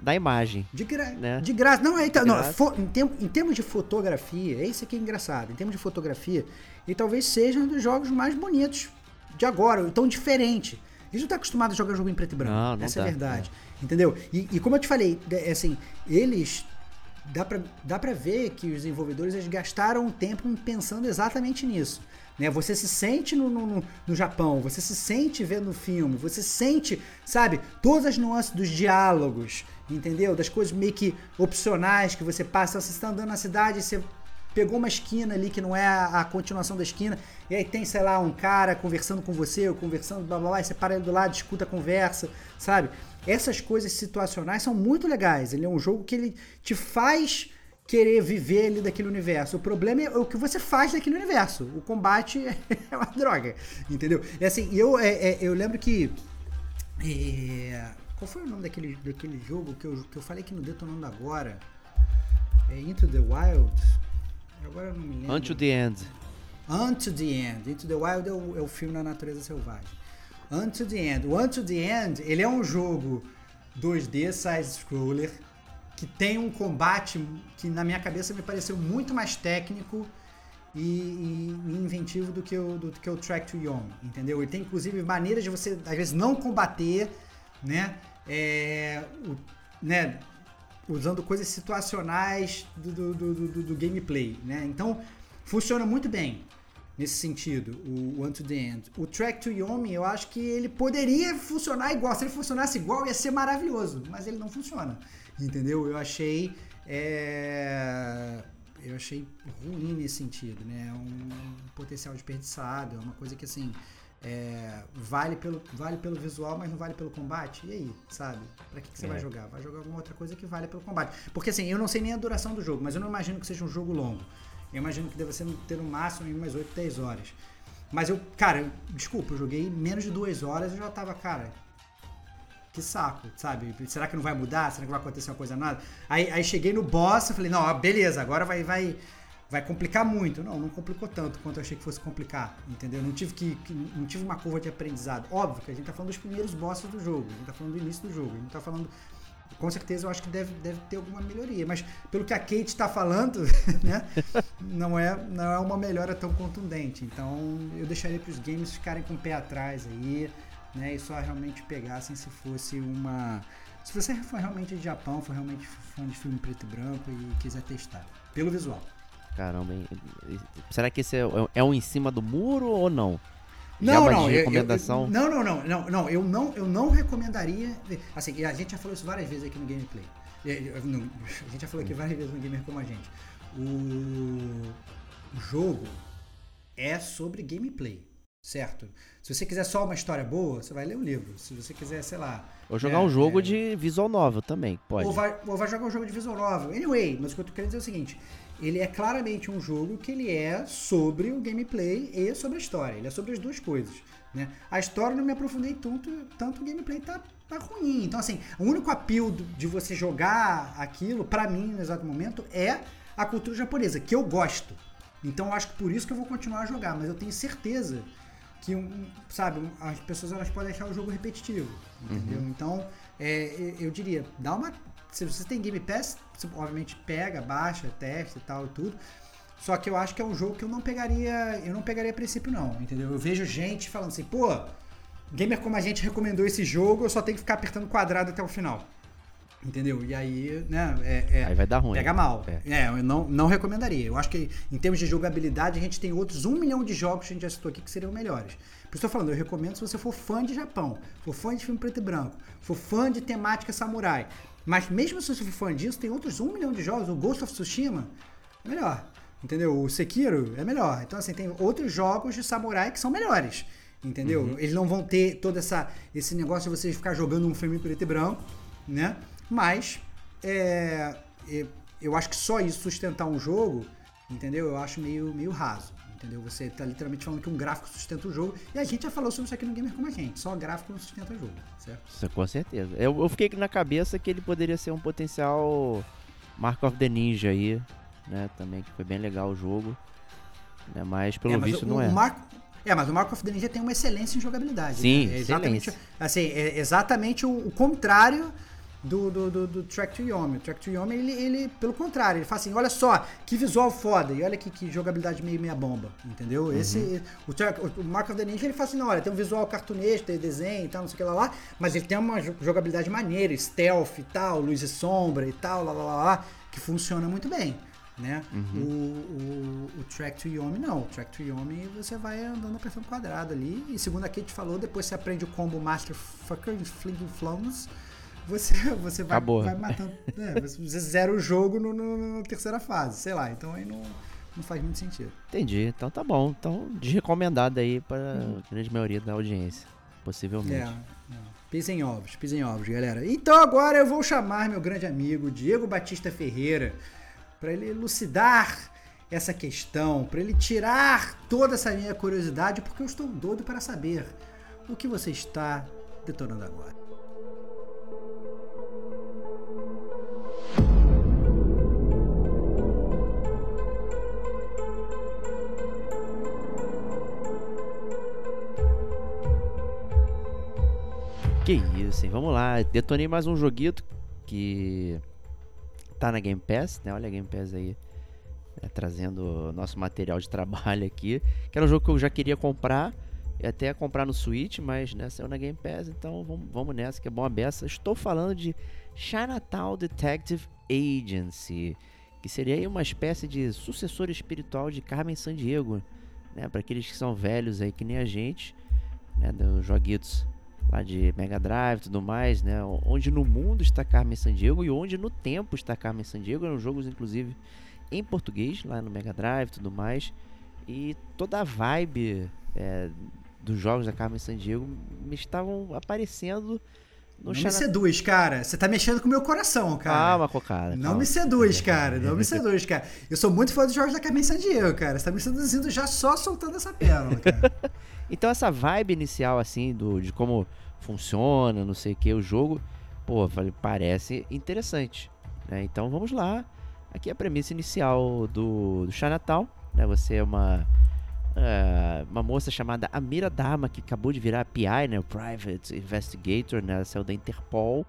[SPEAKER 2] da imagem.
[SPEAKER 4] De, gra
[SPEAKER 2] Né?
[SPEAKER 4] de graça. Não, é, então, não, fo- em, em termos de fotografia, é isso aqui é engraçado. Em termos de fotografia, ele talvez seja um dos jogos mais bonitos de agora, ou tão diferente. A gente não tá acostumado a jogar jogo em preto e branco.
[SPEAKER 2] Não, não
[SPEAKER 4] essa é
[SPEAKER 2] tá,
[SPEAKER 4] a verdade. Entendeu? E, e como eu te falei, é assim, eles. Dá pra, dá pra ver que os desenvolvedores eles gastaram um tempo pensando exatamente nisso. Né? Você se sente no, no, no- Japão, você se sente vendo o filme, você sente, sabe, todas as nuances dos diálogos, entendeu? Das coisas meio que opcionais que você passa. Você está andando na cidade você pegou uma esquina ali que não é a, a continuação da esquina, e aí tem, sei lá, um cara conversando com você, ou conversando, blá blá blá, e você para ele do lado, escuta a conversa, sabe? Essas coisas situacionais são muito legais. Ele é um jogo que ele te faz querer viver ali daquele universo. O problema é o que você faz daquele universo. O combate <laughs> é uma droga, entendeu? É assim, eu, é, é, eu lembro que. é, qual foi o nome daquele, daquele jogo que eu, que eu falei que no Detonando agora? É Into the Wild? Agora eu não me lembro.
[SPEAKER 2] Until the End.
[SPEAKER 4] Unto the End. Into the Wild é o, é o filme na natureza selvagem. Unto the End. O Unto the End, ele é um jogo 2D side-scroller que tem um combate que na minha cabeça me pareceu muito mais técnico e, e inventivo do que, o, do, que o Track to Young, entendeu? Ele tem inclusive maneiras de você, às vezes, não combater, né? É, o- né? Usando coisas situacionais do, do, do, do- do gameplay, né? Então, funciona muito bem nesse sentido, o One to the End. O Track to Yomi, eu acho que ele poderia funcionar igual. Se ele funcionasse igual, ia ser maravilhoso. Mas ele não funciona. Entendeu? Eu achei. é, Eu achei ruim nesse sentido, né? É um potencial desperdiçado. É uma coisa que assim. é, vale, pelo, vale pelo visual, mas não vale pelo combate. E aí, sabe? Pra que, que você
[SPEAKER 2] É.
[SPEAKER 4] vai jogar? Vai jogar alguma outra coisa que vale pelo combate. Porque assim, eu não sei nem a duração do jogo, mas eu não imagino que seja um jogo longo. Eu imagino que deve ser ter no máximo umas 8, 10 horas. Mas eu, cara, eu- desculpa, eu joguei menos de duas horas e eu já tava, cara, que saco, sabe? Será que não vai mudar? Será que vai acontecer uma coisa nada? Aí, aí cheguei no boss e falei, não, beleza, agora vai, vai, vai complicar muito. Não, não complicou tanto quanto eu achei que fosse complicar, entendeu? Não tive que, que- não tive uma curva de aprendizado. Óbvio que a gente tá falando dos primeiros bosses do jogo, a gente tá falando do início do jogo, a gente tá falando com certeza eu acho que deve, deve ter alguma melhoria, mas pelo que a Kate está falando, <laughs> né, não é, não é uma melhora tão contundente. Então eu deixaria para os games ficarem com o pé atrás aí, né, e só realmente pegassem se fosse uma. Se você for realmente de Japão, for realmente fã de filme preto e branco e quiser testar, pelo visual.
[SPEAKER 2] Caramba? Será que esse é, é um em cima do muro ou não?
[SPEAKER 4] Não, não,
[SPEAKER 2] de
[SPEAKER 4] eu- eu-
[SPEAKER 2] recomendação?
[SPEAKER 4] não, não, não, não, não, eu não, eu não recomendaria. Assim, a gente já falou isso várias vezes aqui no gameplay. É, A gente já falou aqui várias vezes no gamer como a gente. O, o jogo é sobre gameplay, certo? Se você quiser só uma história boa, você vai ler o livro. Se você quiser, sei lá.
[SPEAKER 2] Ou jogar
[SPEAKER 4] é,
[SPEAKER 2] um jogo
[SPEAKER 4] é,
[SPEAKER 2] de visual novel também, pode.
[SPEAKER 4] ou vai, ou vai jogar um jogo de visual novel. Anyway, mas o que eu tô querendo dizer é o seguinte: ele é claramente um jogo que ele é sobre o gameplay e sobre a história. Ele é sobre as duas coisas. Né? A história eu não me aprofundei tanto, tanto o gameplay tá, tá ruim. Então, assim, o único apelo de você jogar aquilo, pra mim, no exato momento, é a cultura japonesa, que eu gosto. Então, eu acho que por isso que eu vou continuar a jogar. Mas eu tenho certeza que, um, sabe, as pessoas elas podem achar o jogo repetitivo, entendeu? Então, é, eu diria, dá uma... Se você tem Game Pass, você obviamente pega, baixa, testa e tal e tudo. Só que eu acho que é um jogo que eu não pegaria, eu não pegaria a princípio não, entendeu? Eu vejo gente falando assim, pô, gamer como a gente recomendou esse jogo, eu só tenho que ficar apertando quadrado até o final. Entendeu? E aí, né, é, é-
[SPEAKER 2] Aí vai dar ruim.
[SPEAKER 4] Pega mal.
[SPEAKER 2] É.
[SPEAKER 4] É, eu não, não recomendaria. Eu acho que em termos de jogabilidade, a gente tem outros um milhão de jogos que a gente já citou aqui que seriam melhores. Por isso eu tô falando, eu recomendo se você for fã de Japão, for fã de filme preto e branco, for fã de temática samurai. Mas mesmo se você for fã disso, tem outros um milhão de jogos. O Ghost of Tsushima é melhor. Entendeu? O Sekiro é melhor. Então, assim, tem outros jogos de samurai que são melhores. Entendeu? Eles não vão ter todo essa, esse negócio de você ficar jogando um filme preto e branco, né? Mas é, é, eu acho que só isso sustentar um jogo, entendeu? Eu acho meio, meio raso. Entendeu? Você tá literalmente falando que um gráfico sustenta o jogo. E a gente já falou sobre isso aqui no Gamer como a gente. Só gráfico não sustenta o jogo, certo?
[SPEAKER 2] Isso, com certeza. Eu, eu fiquei na cabeça que ele poderia ser um potencial Mark of the Ninja aí, né? Também, que foi bem legal o jogo. Né? Mas pelo
[SPEAKER 4] É, mas
[SPEAKER 2] visto
[SPEAKER 4] o,
[SPEAKER 2] não
[SPEAKER 4] o
[SPEAKER 2] é.
[SPEAKER 4] É, mas o Mark of the Ninja tem uma excelência em jogabilidade.
[SPEAKER 2] Sim,
[SPEAKER 4] né? é exatamente,
[SPEAKER 2] excelência.
[SPEAKER 4] assim, é exatamente o, o contrário do, do, do, do Track to Yomi. O Track to Yomi, ele, ele, pelo contrário, ele fala assim, olha só, que visual foda, e olha que, que jogabilidade meio meia bomba, entendeu?
[SPEAKER 2] Uhum.
[SPEAKER 4] Esse, o, Track- o Mark of the Ninja, ele fala assim, não, olha, tem um visual cartunesco, tem desenho e tal, não sei o que lá, lá, mas ele tem uma jo- jogabilidade maneira, stealth e tal, luz e sombra e tal, lá, lá, lá, lá, que funciona muito bem. Né?
[SPEAKER 2] Uhum.
[SPEAKER 4] O, o, o Track to Yomi não. O Track to Yomi você vai andando apertando quadrado ali. E segundo a Kate falou, depois você aprende o combo Master Fucker Flinging Flowers. Você, <laughs> você vai,
[SPEAKER 2] Acabou.
[SPEAKER 4] vai matando. é, você zera o jogo no, no- na terceira fase, sei lá. Então aí não, não faz muito sentido.
[SPEAKER 2] Entendi. Então tá bom. Então, desrecomendado aí para
[SPEAKER 4] Uhum.
[SPEAKER 2] a grande maioria da audiência. Possivelmente.
[SPEAKER 4] É, não. pisem ovos, pisem ovos, galera. Então agora eu vou chamar meu grande amigo Diego Batista Ferreira para ele elucidar essa questão, para ele tirar toda essa minha curiosidade, porque eu estou doido para saber o que você está detonando agora.
[SPEAKER 2] Que isso, hein? Vamos lá. Detonei mais um joguito que tá na Game Pass, né? Olha a Game Pass aí. né, trazendo nosso material de trabalho aqui. Que era um jogo que eu já queria comprar. E até comprar no Switch, mas né, saiu na Game Pass, então vamos, nessa, que é bom a beça. Estou falando de Chinatown Detective Agency, que seria uma espécie de sucessor espiritual de Carmen Sandiego, né? Para aqueles que são velhos aí, que nem a gente, né? Dos joguitos lá de Mega Drive e tudo mais, né? Onde no mundo está Carmen Sandiego e onde no tempo está Carmen Sandiego. Eram jogos, inclusive, em português, lá no Mega Drive e tudo mais. E toda a vibe é, dos jogos da Carmen Sandiego me estavam aparecendo no
[SPEAKER 4] Não me seduz, cara. Você tá mexendo com o meu coração, cara.
[SPEAKER 2] Calma, Cocada.
[SPEAKER 4] Não
[SPEAKER 2] calma.
[SPEAKER 4] me seduz, <laughs> cara. Não me seduz, cara. Eu sou muito fã dos jogos da Carmen Sandiego, cara. Você tá me seduzindo já só soltando essa pérola, cara. <laughs>
[SPEAKER 2] Então essa vibe inicial assim do de como funciona, não sei o que o jogo, pô, falei, parece interessante, né? Então vamos lá. Aqui é a premissa inicial do, do Chinatown, né? Você é uma é, uma moça chamada Amira Dama que acabou de virar PI, né? O Private Investigator, né? Saiu da Interpol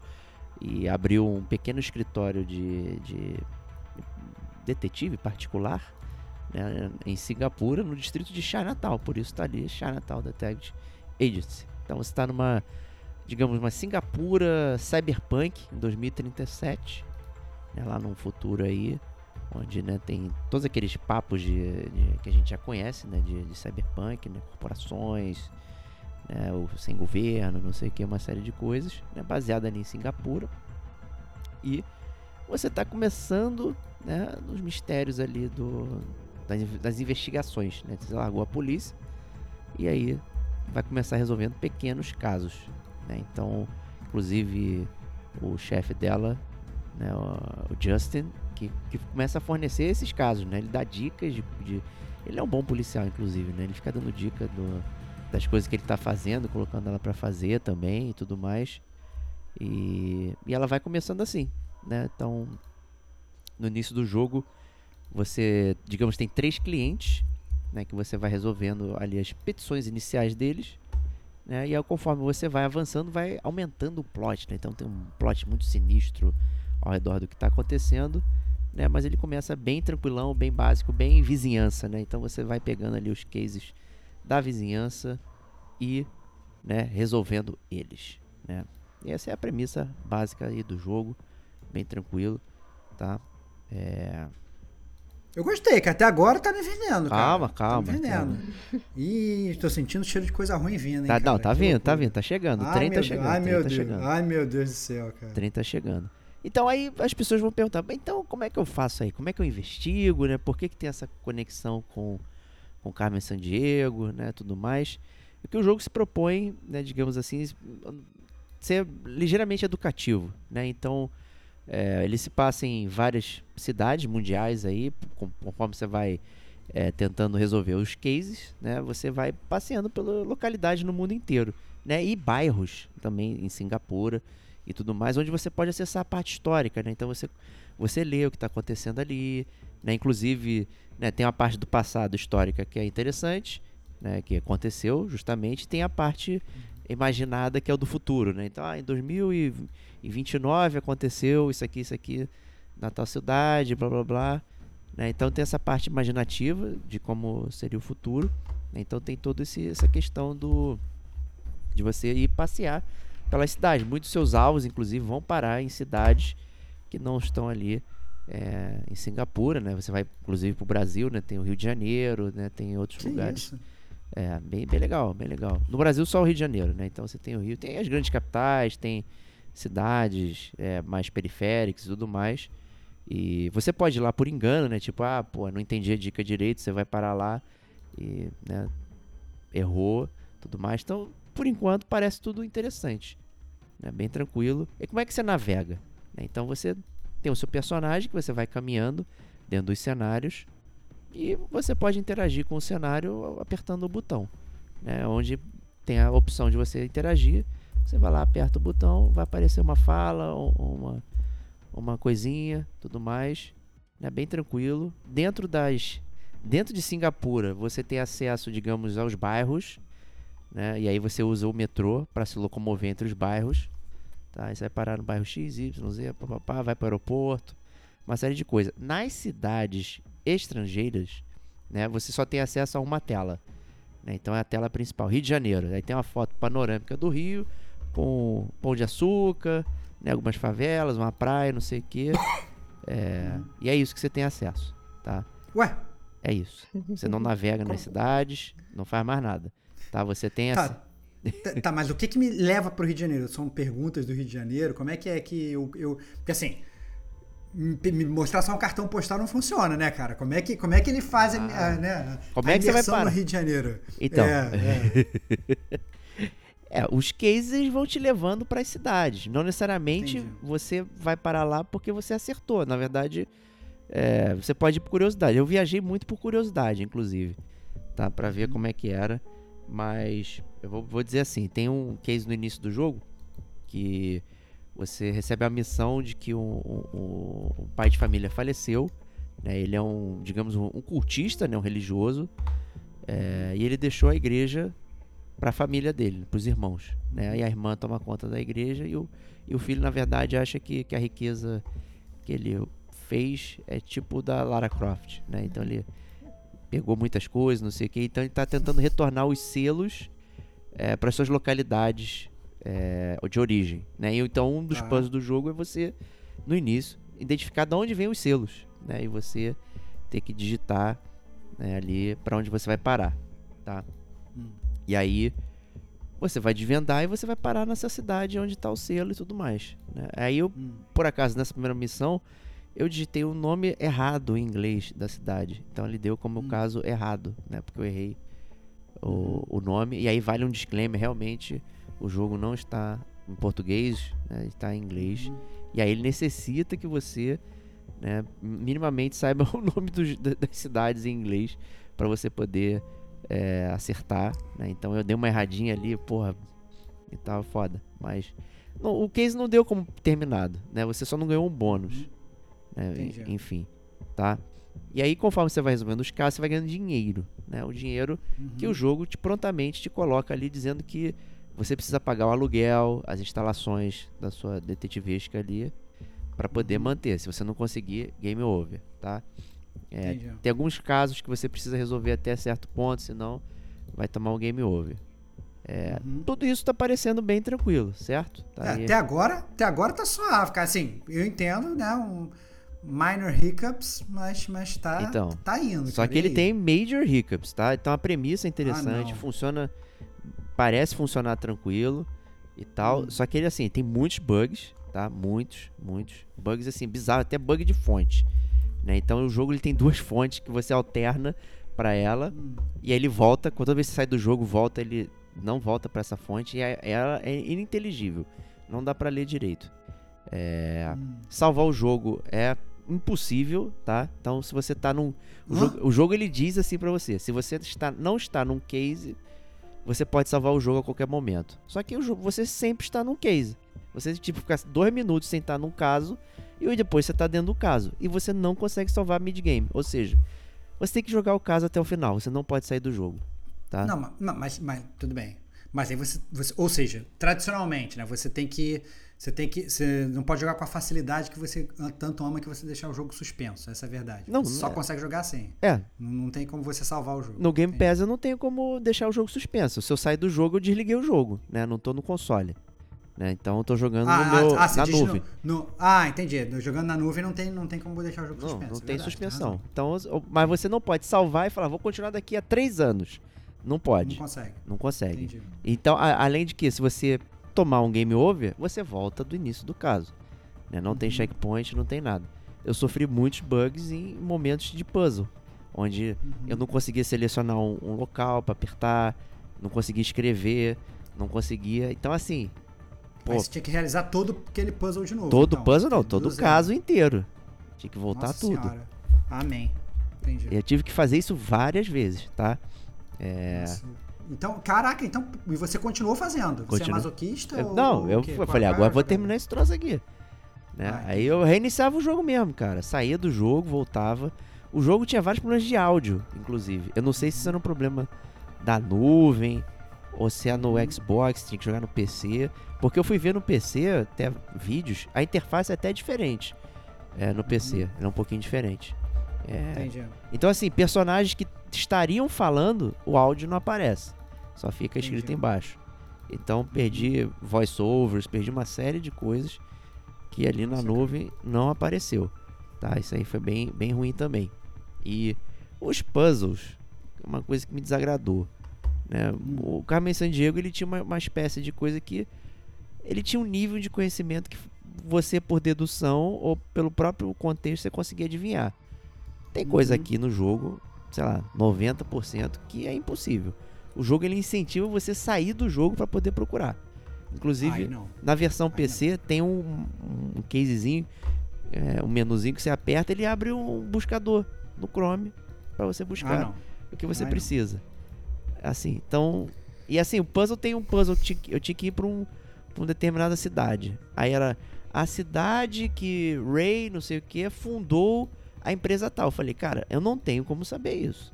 [SPEAKER 2] e abriu um pequeno escritório de, de detetive particular né, em Singapura, no distrito de Chinatown. Por isso está ali Chinatown Detective Agency. Então você está numa, digamos, uma Singapura cyberpunk em 2037, né, lá num futuro aí, onde né, tem todos aqueles papos de, de- que a gente já conhece, né, de, de cyberpunk, né, corporações, né, sem governo, não sei o que, uma série de coisas, né, baseada ali em Singapura. E você está começando né, nos mistérios ali do, das, das investigações. Né? Você largou a polícia e aí vai começar resolvendo pequenos casos. Né? Então, inclusive, o chefe dela, né, o Justin, que, que começa a fornecer esses casos. Né? Ele dá dicas de, de- Ele é um bom policial, inclusive. Né? Ele fica dando dica do, das coisas que ele está fazendo, colocando ela para fazer também e tudo mais. E, e ela vai começando assim. Né? Então, no início do jogo, você, digamos, tem três clientes, né, que você vai resolvendo ali as petições iniciais deles, né, e aí, conforme você vai avançando, vai aumentando o plot, né, então tem um plot muito sinistro ao redor do que está acontecendo, né, mas ele começa bem tranquilão, bem básico, bem vizinhança, né, então você vai pegando ali os cases da vizinhança e, né, resolvendo eles, né, e essa é a premissa básica aí do jogo, bem tranquilo, tá, é,
[SPEAKER 4] Eu gostei, que até agora tá me vendendo, cara.
[SPEAKER 2] Calma,
[SPEAKER 4] Tá
[SPEAKER 2] calma,
[SPEAKER 4] me vendendo. Ih, tô sentindo cheiro de coisa ruim vindo, hein,
[SPEAKER 2] Tá, não, tá vindo, tá vindo, tá chegando. O
[SPEAKER 4] Ai,
[SPEAKER 2] trem
[SPEAKER 4] meu
[SPEAKER 2] tá chegando.
[SPEAKER 4] Ai,
[SPEAKER 2] o trem
[SPEAKER 4] meu
[SPEAKER 2] tá
[SPEAKER 4] Deus.
[SPEAKER 2] chegando.
[SPEAKER 4] Ai, meu Deus do céu, cara.
[SPEAKER 2] O trem tá chegando. Então aí as pessoas vão perguntar, "Mas então como é que eu faço aí? Como é que eu investigo, né? Por que, que tem essa conexão com, com Carmen Sandiego, né? Tudo mais. E que o jogo se propõe, né, digamos assim, ser ligeiramente educativo, né? Então é, ele se passa em várias cidades mundiais aí, conforme você vai é, tentando resolver os cases, né? Você vai passeando pela localidade no mundo inteiro, né? E bairros também em Singapura e tudo mais, onde você pode acessar a parte histórica, né? Então você você lê o que está acontecendo ali, né? Inclusive, né, tem uma parte do passado histórica que é interessante, né? Que aconteceu justamente, tem a parte imaginada que é o do futuro, né? Então, ah, em 2029 aconteceu isso aqui, isso aqui na tal cidade, blá blá blá. Né? Então tem essa parte imaginativa de como seria o futuro. né? Então tem toda essa questão do de você ir passear pela cidade. Muitos dos seus alvos, inclusive, vão parar em cidades que não estão ali é, em Singapura, né? Você vai, inclusive, para o Brasil, né? Tem o Rio de Janeiro, né? Tem outros
[SPEAKER 4] Que
[SPEAKER 2] lugares.
[SPEAKER 4] isso?
[SPEAKER 2] É, bem, bem legal, bem legal. No Brasil só o Rio de Janeiro, né? Então você tem o Rio, tem as grandes capitais, tem cidades é, mais periféricas e tudo mais. E você pode ir lá por engano, né? Tipo, ah, pô, não entendi a dica direito, você vai parar lá e, né, errou, tudo mais. Então, por enquanto, parece tudo interessante. Né? Bem tranquilo. E como é que você navega? Né? Então, você tem o seu personagem que você vai caminhando dentro dos cenários e você pode interagir com o cenário apertando o botão, né? Onde tem a opção de você interagir, você vai lá, aperta o botão, vai aparecer uma fala, uma, uma coisinha, tudo mais, né? Bem tranquilo. Dentro das dentro de Singapura, você tem acesso, digamos, aos bairros, né? E aí você usa o metrô para se locomover entre os bairros, tá? Aí você vai parar no bairro X, Y, Z, papapá, vai para o aeroporto, uma série de coisas. Nas cidades estrangeiras, né, você só tem acesso a uma tela. Né, então é a tela principal, Rio de Janeiro. Aí tem uma foto panorâmica do Rio, com pão de açúcar, né, algumas favelas, uma praia, não sei o quê. <coughs> É, e é isso que você tem acesso, tá?
[SPEAKER 4] Ué,
[SPEAKER 2] É isso. Você não navega nas cidades, não faz mais nada. Tá? Você tem
[SPEAKER 4] tá.
[SPEAKER 2] essa.
[SPEAKER 4] Tá, tá, mas o que que me leva pro Rio de Janeiro? São perguntas do Rio de Janeiro? Como é que é que eu. eu porque assim. Me mostrar só um cartão postal não funciona, né, cara? Como é que, como é que ele faz a, a- né,
[SPEAKER 2] Como
[SPEAKER 4] a
[SPEAKER 2] é que você vai parar?
[SPEAKER 4] no Rio de Janeiro?
[SPEAKER 2] Então.
[SPEAKER 4] É, <laughs>
[SPEAKER 2] É, os cases vão te levando para as cidades. Não necessariamente
[SPEAKER 4] Entendi.
[SPEAKER 2] você vai parar lá porque você acertou. Na verdade, é, você pode ir por curiosidade. Eu viajei muito por curiosidade, inclusive, tá? Para ver
[SPEAKER 4] Uhum.
[SPEAKER 2] como é que era. Mas eu vou, vou dizer assim: tem um case no início do jogo que você recebe a missão de que um, um- um pai de família faleceu. né? Ele é um, digamos, um, um cultista, né? um religioso. é, e ele deixou a igreja para a família dele, para os irmãos. Né? E a irmã toma conta da igreja e o, e o filho, na verdade, acha que, que a riqueza que ele fez é tipo da Lara Croft. Né? Então ele pegou muitas coisas, não sei o que. Então ele está tentando retornar os selos para suas localidades é, de origem. Né? E então um dos
[SPEAKER 4] Ah.
[SPEAKER 2] puzzles do jogo é você, no início, identificar de onde vêm os selos. Né? E você ter que digitar né, ali para onde você vai parar. Tá?
[SPEAKER 4] Hum.
[SPEAKER 2] E aí você vai desvendar e você vai parar nessa cidade onde está o selo e tudo mais. né? Aí eu,
[SPEAKER 4] Hum.
[SPEAKER 2] por acaso, nessa primeira missão, eu digitei o nome errado em inglês da cidade. Então ele deu como
[SPEAKER 4] Hum.
[SPEAKER 2] caso errado, né? Porque eu errei o, o nome. E aí vale um disclaimer, realmente o jogo não está em português, né? está em inglês.
[SPEAKER 4] Uhum.
[SPEAKER 2] E aí ele necessita que você né, minimamente saiba <laughs> o nome dos- da- das cidades em inglês para você poder é, acertar. né? Então eu dei uma erradinha ali, porra, e tava foda. Mas não, o case não deu como terminado, né? Você só não ganhou um bônus. Né? Enfim, tá? E aí, conforme você vai resolvendo os casos, você vai ganhando dinheiro, né? O dinheiro que
[SPEAKER 4] Uhum.
[SPEAKER 2] o jogo te prontamente te coloca ali dizendo que você precisa pagar o aluguel, as instalações da sua detetivesca ali para poder
[SPEAKER 4] Uhum.
[SPEAKER 2] manter. Se você não conseguir, game over, tá? É, tem alguns casos que você precisa resolver até certo ponto, senão vai tomar um game over. É,
[SPEAKER 4] Uhum.
[SPEAKER 2] Tudo isso tá parecendo bem tranquilo, certo? Tá
[SPEAKER 4] É, até agora, até agora tá suave, cara. Assim, eu entendo, né? Um minor hiccups, mas, mas tá,
[SPEAKER 2] Então,
[SPEAKER 4] tá indo.
[SPEAKER 2] Só que ele
[SPEAKER 4] aí?
[SPEAKER 2] tem major hiccups, tá? Então a premissa é interessante,
[SPEAKER 4] não.
[SPEAKER 2] funciona, parece funcionar tranquilo e tal.
[SPEAKER 4] Hum.
[SPEAKER 2] Só que ele assim tem muitos bugs, tá? Muitos, muitos bugs assim bizarros, até bug de fonte, né? Então o jogo ele tem duas <laughs> fontes que você alterna pra ela
[SPEAKER 4] Hum.
[SPEAKER 2] e aí ele volta. Quando você sai do jogo, volta ele não volta pra essa fonte e é- ela é ininteligível, não dá pra ler direito. É,
[SPEAKER 4] Hum.
[SPEAKER 2] salvar o jogo é impossível, tá? Então se você tá num o,
[SPEAKER 4] Hã?
[SPEAKER 2] jogo, o jogo ele diz assim pra você, se você está não está num case, você pode salvar o jogo a qualquer momento. Só que o jogo você sempre está num case. Você tipo fica dois minutos sem estar num caso e depois você tá dentro do caso e você não consegue salvar mid game, ou seja, você tem que jogar o caso até o final, você não pode sair do jogo, tá?
[SPEAKER 4] Não, ma- não, mas, mas tudo bem. Mas aí você, você- ou seja, tradicionalmente, né? Você tem que, você tem que, você não pode jogar com a facilidade que você tanto ama que você deixar o jogo suspenso. Essa é a verdade.
[SPEAKER 2] Não,
[SPEAKER 4] você
[SPEAKER 2] não
[SPEAKER 4] só
[SPEAKER 2] é.
[SPEAKER 4] consegue jogar assim.
[SPEAKER 2] É,
[SPEAKER 4] Não, não tem como você salvar o jogo.
[SPEAKER 2] no Game. Pass eu não tenho como deixar o jogo suspenso. Se eu sair do jogo, eu desliguei o jogo, né? Não tô no console. Né? Então eu tô jogando
[SPEAKER 4] Ah,
[SPEAKER 2] no meu,
[SPEAKER 4] ah, você
[SPEAKER 2] na
[SPEAKER 4] diz no-
[SPEAKER 2] nuvem.
[SPEAKER 4] no- ah, entendi. Jogando na nuvem não tem, não tem como deixar o jogo
[SPEAKER 2] Não,
[SPEAKER 4] suspenso.
[SPEAKER 2] não
[SPEAKER 4] é
[SPEAKER 2] tem
[SPEAKER 4] verdade,
[SPEAKER 2] suspensão.
[SPEAKER 4] razão.
[SPEAKER 2] Então, mas você não pode salvar e falar, vou continuar daqui a três anos. Não
[SPEAKER 4] Não
[SPEAKER 2] pode.
[SPEAKER 4] consegue.
[SPEAKER 2] Não consegue.
[SPEAKER 4] Entendi.
[SPEAKER 2] Então, a- além de que, se você tomar um game over, você volta do início do caso. né? Não tem
[SPEAKER 4] Uhum.
[SPEAKER 2] checkpoint, não tem nada. eu sofri muitos bugs em momentos de puzzle, onde eu não conseguia selecionar um, um local pra apertar, não conseguia escrever, não conseguia. Então, assim, pô,
[SPEAKER 4] Aí você tinha que realizar todo aquele puzzle de novo.
[SPEAKER 2] todo
[SPEAKER 4] então.
[SPEAKER 2] puzzle não, todo
[SPEAKER 4] Do zero.
[SPEAKER 2] caso inteiro. Tinha que voltar
[SPEAKER 4] Nossa
[SPEAKER 2] tudo.
[SPEAKER 4] Senhora. Amém. Entendi.
[SPEAKER 2] Eu tive que fazer isso várias vezes, tá? É.
[SPEAKER 4] Nossa. Então, caraca, então. E você continuou fazendo? Você é masoquista?
[SPEAKER 2] Eu-
[SPEAKER 4] ou
[SPEAKER 2] não, eu falei,
[SPEAKER 4] qual é
[SPEAKER 2] agora
[SPEAKER 4] a
[SPEAKER 2] eu vou terminar esse troço aqui. Né?
[SPEAKER 4] Ah,
[SPEAKER 2] Aí eu reiniciava o jogo mesmo, cara. Saía do jogo, voltava. O jogo tinha vários problemas de áudio, inclusive. Eu não sei se isso era um problema da nuvem ou se é no Xbox, tinha que jogar no PC. Porque eu fui ver no PC, até vídeos, a interface é até diferente. É, no PC, ela é um pouquinho diferente. É,
[SPEAKER 4] Entendi.
[SPEAKER 2] então, assim, personagens que estariam falando, o áudio não aparece. Só fica escrito
[SPEAKER 4] Entendi.
[SPEAKER 2] embaixo. Então, perdi voiceovers, perdi uma série de coisas que ali na
[SPEAKER 4] Sacana.
[SPEAKER 2] nuvem não apareceu. Tá? Isso aí foi bem, bem ruim também. E os puzzles, uma coisa que me desagradou. Né? O Carmen Sandiego, ele tinha uma, uma espécie de coisa que ele tinha um nível de conhecimento que você, por dedução ou pelo próprio contexto, você conseguia adivinhar. Tem coisa
[SPEAKER 4] Uhum.
[SPEAKER 2] aqui no jogo, sei lá, 90% que é impossível. O jogo ele incentiva você sair do jogo para poder procurar. Inclusive, na versão PC tem um, um casezinho, é, um menuzinho que você aperta, ele abre um buscador no Chrome para você
[SPEAKER 4] Ah,
[SPEAKER 2] buscar
[SPEAKER 4] não.
[SPEAKER 2] o que você
[SPEAKER 4] não.
[SPEAKER 2] precisa. Assim, então. E assim, o puzzle tem um puzzle. Eu tinha que ir pra, um, pra uma determinada cidade. Aí era a cidade que Ray, não sei o que, fundou a empresa tal. Eu falei, cara, eu não tenho como saber isso.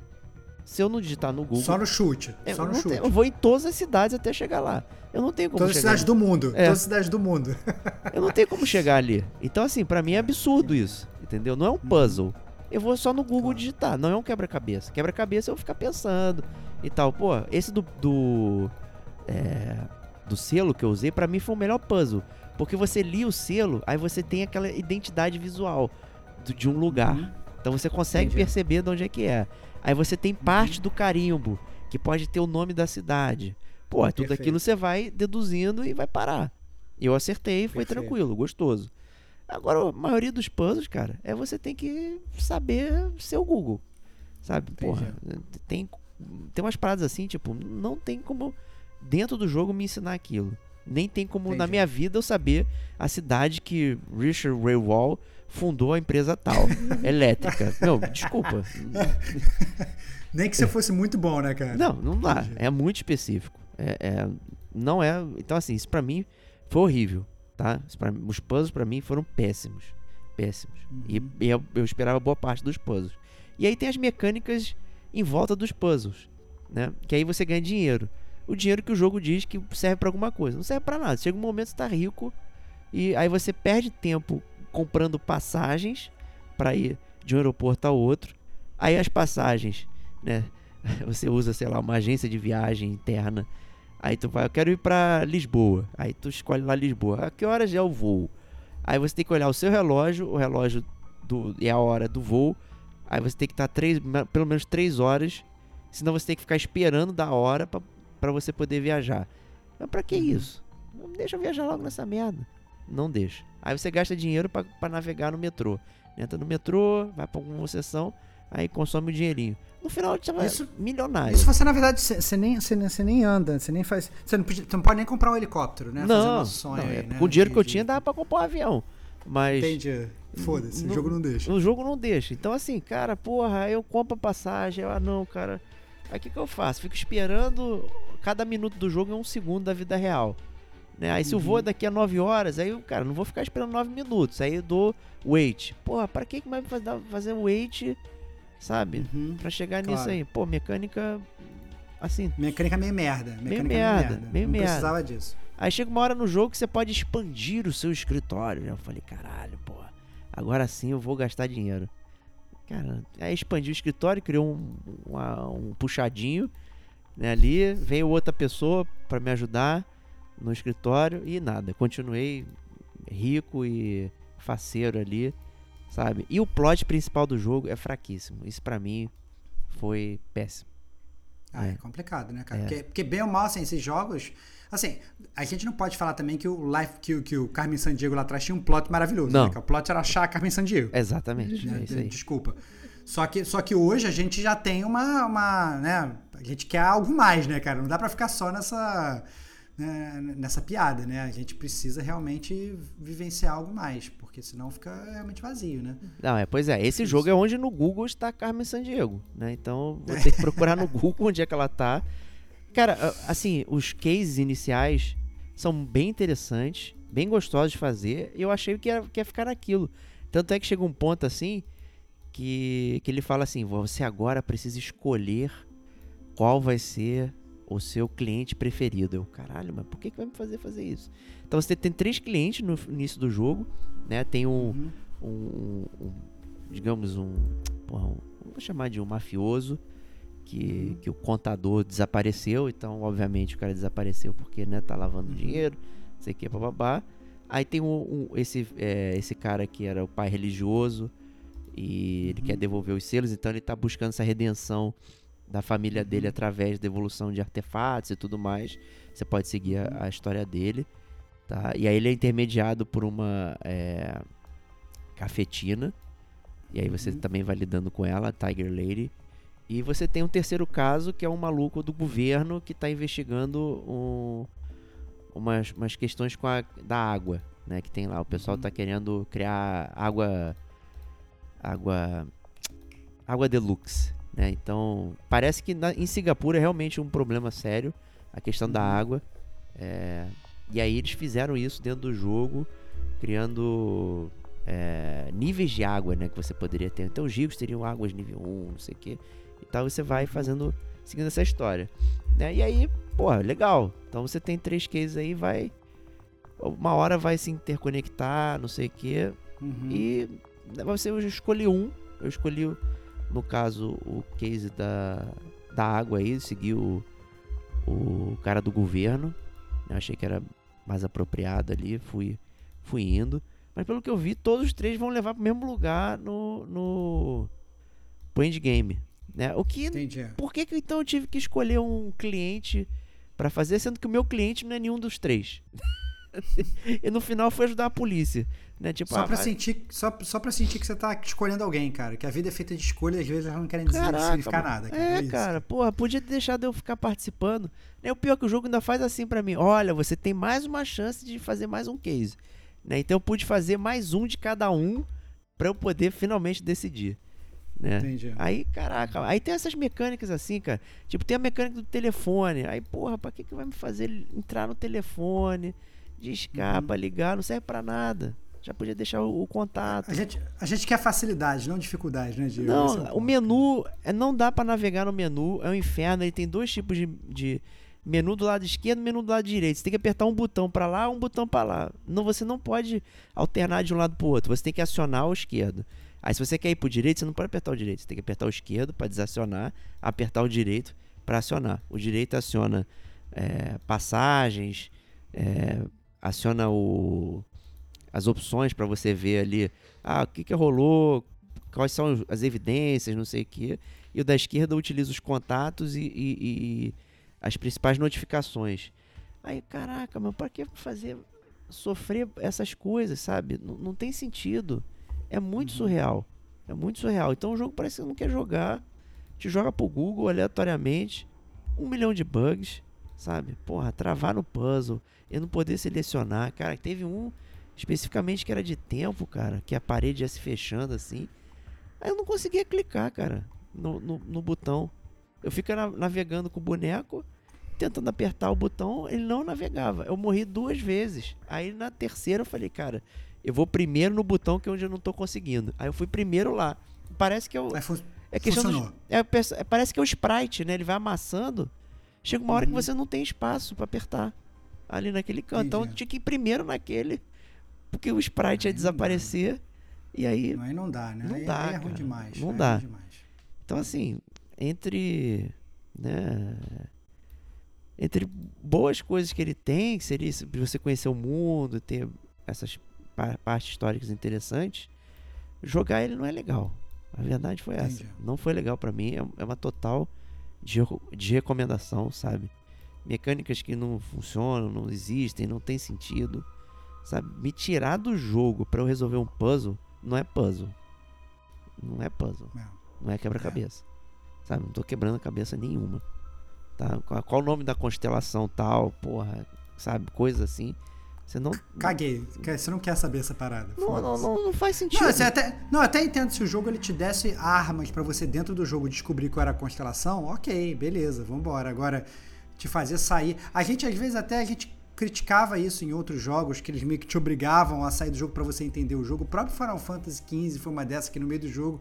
[SPEAKER 2] Se eu não digitar no Google.
[SPEAKER 4] Só no chute.
[SPEAKER 2] eu,
[SPEAKER 4] Só no chute.
[SPEAKER 2] tenho- eu vou em todas as cidades até chegar lá. Eu não tenho como
[SPEAKER 4] Todas as
[SPEAKER 2] chegar
[SPEAKER 4] cidades do mundo.
[SPEAKER 2] É.
[SPEAKER 4] Todas as cidades do mundo. <laughs>
[SPEAKER 2] eu não tenho como chegar ali. Então, assim, pra mim é absurdo isso. Entendeu? Não é um puzzle. Eu vou só no Google
[SPEAKER 4] Claro.
[SPEAKER 2] digitar. Não é um quebra-cabeça. Quebra-cabeça eu vou ficar pensando e tal. Pô, esse do. Do, é, do selo que eu usei, pra mim foi o melhor puzzle. Porque você lia o selo, aí você tem aquela identidade visual de um lugar.
[SPEAKER 4] Uhum.
[SPEAKER 2] Então você consegue
[SPEAKER 4] Entendi.
[SPEAKER 2] perceber de onde é que é. Aí você tem parte do carimbo, que pode ter o nome da cidade. Pô, tudo aquilo você vai deduzindo e vai parar. Eu acertei, foi
[SPEAKER 4] Perfeito.
[SPEAKER 2] tranquilo, gostoso. Agora, a maioria dos puzzles, cara, é você tem que saber ser o Google. Sabe? Porra, tem, tem umas paradas assim, tipo, não tem como dentro do jogo me ensinar aquilo. Nem tem como na
[SPEAKER 4] Entendi.
[SPEAKER 2] minha vida eu saber a cidade que Richard Ray Wall fundou a empresa tal, <laughs> elétrica. Não, desculpa. <laughs>
[SPEAKER 4] Nem que você fosse muito bom, né, cara?
[SPEAKER 2] Não, não dá. É muito específico. É, é- não é. Então, assim, isso pra mim foi horrível, tá? Pra os puzzles pra mim foram péssimos. Péssimos. E,
[SPEAKER 4] Uhum.
[SPEAKER 2] e eu, eu esperava boa parte dos puzzles. E aí tem as mecânicas em volta dos puzzles, né? Que aí você ganha dinheiro. O dinheiro que o jogo diz que serve pra alguma coisa. Não serve pra nada. Chega um momento que você tá rico e aí você perde tempo comprando passagens pra ir de um aeroporto ao outro. Aí as passagens, né? <laughs> Você usa, sei lá, uma agência de viagem interna. Aí tu vai, eu quero ir pra Lisboa. Aí tu escolhe lá Lisboa. A que horas é o voo? Aí você tem que olhar o seu relógio, o relógio do, e a hora do voo. Aí você tem que estar três, me- pelo menos três horas. Senão você tem que ficar esperando da hora pra você poder viajar. Mas pra que isso? Não deixa eu viajar logo nessa merda. Não deixa. Aí você gasta dinheiro pra, pra navegar no metrô. Entra no metrô, vai pra alguma sessão, aí consome o dinheirinho. No final você vai
[SPEAKER 4] Isso-
[SPEAKER 2] milionário.
[SPEAKER 4] Isso você, na verdade, você nem, você, nem- você nem anda, você nem faz. Você não, podia- você não pode nem comprar um helicóptero, né?
[SPEAKER 2] Não,
[SPEAKER 4] um sonho
[SPEAKER 2] não,
[SPEAKER 4] aí,
[SPEAKER 2] é,
[SPEAKER 4] né?
[SPEAKER 2] com o dinheiro que eu tinha dava pra comprar um avião. Mas
[SPEAKER 4] Entendi. Foda-se, o jogo não deixa.
[SPEAKER 2] o jogo não deixa. Então, assim, cara, porra, aí eu compro a passagem. eu, Ah, não, cara. Aí o que, que eu faço? Fico esperando. Cada minuto do jogo é um segundo da vida real. Né? Aí se o
[SPEAKER 4] Uhum.
[SPEAKER 2] voo é daqui a 9 horas, aí eu, cara, não vou ficar esperando 9 minutos. Aí eu dou wait. Porra, pra que, que vai fazer- wait, sabe?
[SPEAKER 4] Uhum.
[SPEAKER 2] Pra chegar
[SPEAKER 4] Claro.
[SPEAKER 2] nisso aí. Pô, mecânica. Assim,
[SPEAKER 4] Mecânica meio merda. Mecânica meio
[SPEAKER 2] merda,
[SPEAKER 4] merda.
[SPEAKER 2] meio
[SPEAKER 4] não
[SPEAKER 2] merda.
[SPEAKER 4] precisava disso.
[SPEAKER 2] Aí chega uma hora no jogo que você pode expandir o seu escritório. né? Eu falei, caralho, porra. Agora sim eu vou gastar dinheiro. Cara, aí expandiu o escritório, criou um, uma- um puxadinho né, ali. Veio outra pessoa pra me ajudar no escritório e nada. Continuei rico e faceiro ali, sabe? E o plot principal do jogo é fraquíssimo. Isso pra mim foi péssimo.
[SPEAKER 4] Ah, é,
[SPEAKER 2] É.
[SPEAKER 4] complicado, né, cara?
[SPEAKER 2] É.
[SPEAKER 4] Porque, porque bem ou mal, assim, esses jogos. Assim, a gente não pode falar também que o Life que, o- que o Carmen Sandiego lá atrás tinha um plot maravilhoso.
[SPEAKER 2] Não.
[SPEAKER 4] Né? O plot era achar a Carmen Sandiego.
[SPEAKER 2] Exatamente.
[SPEAKER 4] né?
[SPEAKER 2] É.
[SPEAKER 4] Desculpa. Só que, só que hoje a gente já tem uma, uma. né? A gente quer algo mais, né, cara? Não dá pra ficar só nessa. Né, nessa piada, né? A gente precisa realmente vivenciar algo mais, porque senão fica realmente vazio, né?
[SPEAKER 2] Não, é, pois é. Esse jogo é onde no Google está Carmen Sandiego, né? Então vou <laughs> ter que procurar no Google onde é que ela tá. Cara, assim, os cases iniciais são bem interessantes, bem gostosos de fazer. E eu achei que ia, que ia ficar naquilo. Tanto é que chega um ponto assim que, que ele fala assim: você agora precisa escolher qual vai ser o seu cliente preferido. Eu, caralho, mas por que, que vai me fazer fazer isso? Então você tem três clientes no início do jogo, né? Tem um,
[SPEAKER 4] Uhum.
[SPEAKER 2] um, um- digamos um, porra, um- vou chamar de um mafioso que, que o contador desapareceu, então obviamente o cara desapareceu porque né, tá lavando dinheiro, não sei o que, bababá. Aí tem um, um- esse, é, esse cara que era o pai religioso e ele quer devolver os selos, então ele tá buscando essa redenção da família dele através da devolução de artefatos e tudo mais. Você pode seguir a, a história dele, tá? E aí ele é intermediado por uma é, cafetina. E aí você também vai lidando com ela, Tiger Lady. E você tem um terceiro caso, que é um maluco do governo que está investigando um- umas, umas questões com a, da água, né? Que tem lá. O pessoal está querendo criar água. Água. Água deluxe, né? Então, parece que na- em Singapura é realmente um problema sério a questão da água. É, e aí eles fizeram isso dentro do jogo, criando é, níveis de água, né? Que você poderia ter. Então os ricos teriam águas nível 1, não sei o que. E tal, você vai fazendo, seguindo essa história. Né? E aí, porra, legal. Então você tem três cases aí, vai. Uma hora vai se interconectar, não sei o que.
[SPEAKER 4] Uhum.
[SPEAKER 2] E né, você eu escolhi um. Eu escolhi, no caso, o case da, da água aí, segui o, o cara do governo. Eu achei que era mais apropriado ali, fui, fui indo. Mas pelo que eu vi, todos os três vão levar pro mesmo lugar no, no pro endgame. Né? O que.
[SPEAKER 4] Entendi.
[SPEAKER 2] Por que, que então eu tive que escolher um cliente pra fazer, sendo que o meu cliente não é nenhum dos três? <laughs> e no final foi ajudar a polícia. Né? Tipo,
[SPEAKER 4] Só
[SPEAKER 2] ah,
[SPEAKER 4] pra,
[SPEAKER 2] vai-
[SPEAKER 4] sentir, só, só pra sentir que você tá escolhendo alguém, cara. Que a vida é feita de escolha e às vezes elas não querem dizer
[SPEAKER 2] Caraca,
[SPEAKER 4] significar
[SPEAKER 2] mano.
[SPEAKER 4] nada. Cara.
[SPEAKER 2] É,
[SPEAKER 4] isso.
[SPEAKER 2] cara, porra, podia ter deixado eu ficar participando. Né, O pior é que o jogo ainda faz assim pra mim. Olha, você tem mais uma chance de fazer mais um case. Né? Então eu pude fazer mais um de cada um pra eu poder finalmente decidir. Né?
[SPEAKER 4] Entendi.
[SPEAKER 2] Aí, caraca, aí tem essas mecânicas assim, cara. Tipo, tem a mecânica do telefone. Aí, porra, pra que, que vai me fazer entrar no telefone, discar, pra ligar? Não serve pra nada. Já podia deixar o, o contato.
[SPEAKER 4] A gente, a gente quer facilidade, não dificuldade, né, Diego? Esse é
[SPEAKER 2] Não, o
[SPEAKER 4] ponto.
[SPEAKER 2] menu é, não dá pra navegar no menu, é um inferno. Ele tem dois tipos de, de menu do lado esquerdo e menu do lado direito. Você tem que apertar um botão pra lá, um botão pra lá. Não, você não pode alternar de um lado pro outro. Você tem que acionar o esquerdo. Aí se você quer ir pro direito, você não pode apertar o direito. Você tem que apertar o esquerdo pra desacionar, apertar o direito pra acionar. O direito aciona é, passagens, é, aciona o as opções pra você ver ali, ah, o que que rolou, quais são as evidências, não sei o quê. E o da esquerda utiliza os contatos e, e- e as principais notificações. Aí, caraca, mas pra que fazer sofrer essas coisas, sabe? Não, não tem sentido. É muito surreal. É muito surreal. Então o jogo parece que você não quer jogar. Te joga pro Google aleatoriamente. Um milhão de bugs, sabe? Porra, travar no puzzle. Eu não poder selecionar. Cara, teve um especificamente que era de tempo, cara. Que a parede ia se fechando assim. Aí eu não conseguia clicar, cara, no, no, no botão. Eu fico na- navegando com o boneco, tentando apertar o botão, ele não navegava. Eu morri duas vezes. Aí na terceira eu falei, cara, eu vou primeiro no botão que é onde eu não tô conseguindo. Aí eu fui primeiro lá. Parece que eu.
[SPEAKER 4] Fun-
[SPEAKER 2] É questão do, é, é, parece que é o sprite, né? Ele vai amassando. Chega uma hora que
[SPEAKER 4] Uhum.
[SPEAKER 2] você não tem espaço pra apertar ali naquele canto. Então eu
[SPEAKER 4] Entendi.
[SPEAKER 2] tinha que ir primeiro naquele, porque o sprite ia
[SPEAKER 4] Aí dá.
[SPEAKER 2] desaparecer. E aí
[SPEAKER 4] Aí não dá, né?
[SPEAKER 2] Não
[SPEAKER 4] aí,
[SPEAKER 2] dá,
[SPEAKER 4] é ruim demais.
[SPEAKER 2] Não
[SPEAKER 4] é
[SPEAKER 2] dá.
[SPEAKER 4] demais.
[SPEAKER 2] Então, assim, entre. Né, entre boas coisas que ele tem, que seria você conhecer o mundo, ter essas pa- partes históricas interessantes, jogar ele não é legal. A verdade foi essa.
[SPEAKER 4] Entendi.
[SPEAKER 2] Não foi legal pra mim, é, é uma total de, de recomendação, sabe? Mecânicas que não funcionam, não existem, não tem sentido. Sabe? Me tirar do jogo pra eu resolver um puzzle não é puzzle. Não é puzzle.
[SPEAKER 4] É.
[SPEAKER 2] Não é quebra-cabeça. Sabe? Não tô quebrando cabeça nenhuma. Tá? Qual, qual o nome da constelação tal, porra, sabe? Coisa assim. Você não.
[SPEAKER 4] Caguei. Você não quer saber essa parada.
[SPEAKER 2] Não, não, não, não faz sentido.
[SPEAKER 4] Não, até, não, até entendo se o jogo ele te desse armas pra você dentro do jogo descobrir qual era a constelação, ok, beleza, vambora. Agora, te fazer sair. A gente, às vezes, até a gente criticava isso em outros jogos, que eles meio que te obrigavam a sair do jogo pra você entender o jogo. O próprio Final Fantasy XV foi uma dessas que no meio do jogo.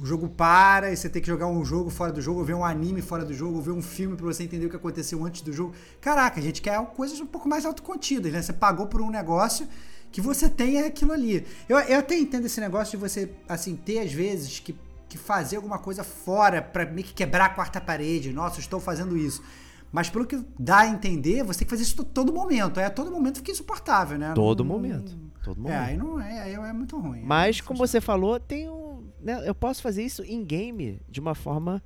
[SPEAKER 4] O jogo para e você tem que jogar um jogo fora do jogo, ou ver um anime fora do jogo, ou ver um filme pra você entender o que aconteceu antes do jogo. Caraca, a gente quer coisas um pouco mais autocontidas, né? Você pagou por um negócio que você tem aquilo ali. Eu, eu até entendo esse negócio de você, assim, ter às vezes que, que fazer alguma coisa fora pra meio que quebrar a quarta parede. Nossa, estou fazendo isso. Mas pelo que dá a entender, você tem que fazer isso to- todo momento. É, a todo momento fica insuportável, né?
[SPEAKER 2] Todo
[SPEAKER 4] Não-
[SPEAKER 2] momento. Todo
[SPEAKER 4] É,
[SPEAKER 2] momento.
[SPEAKER 4] aí não é, aí é muito ruim.
[SPEAKER 2] Mas,
[SPEAKER 4] É,
[SPEAKER 2] como você falou, tem um. né, eu posso fazer isso em game de uma forma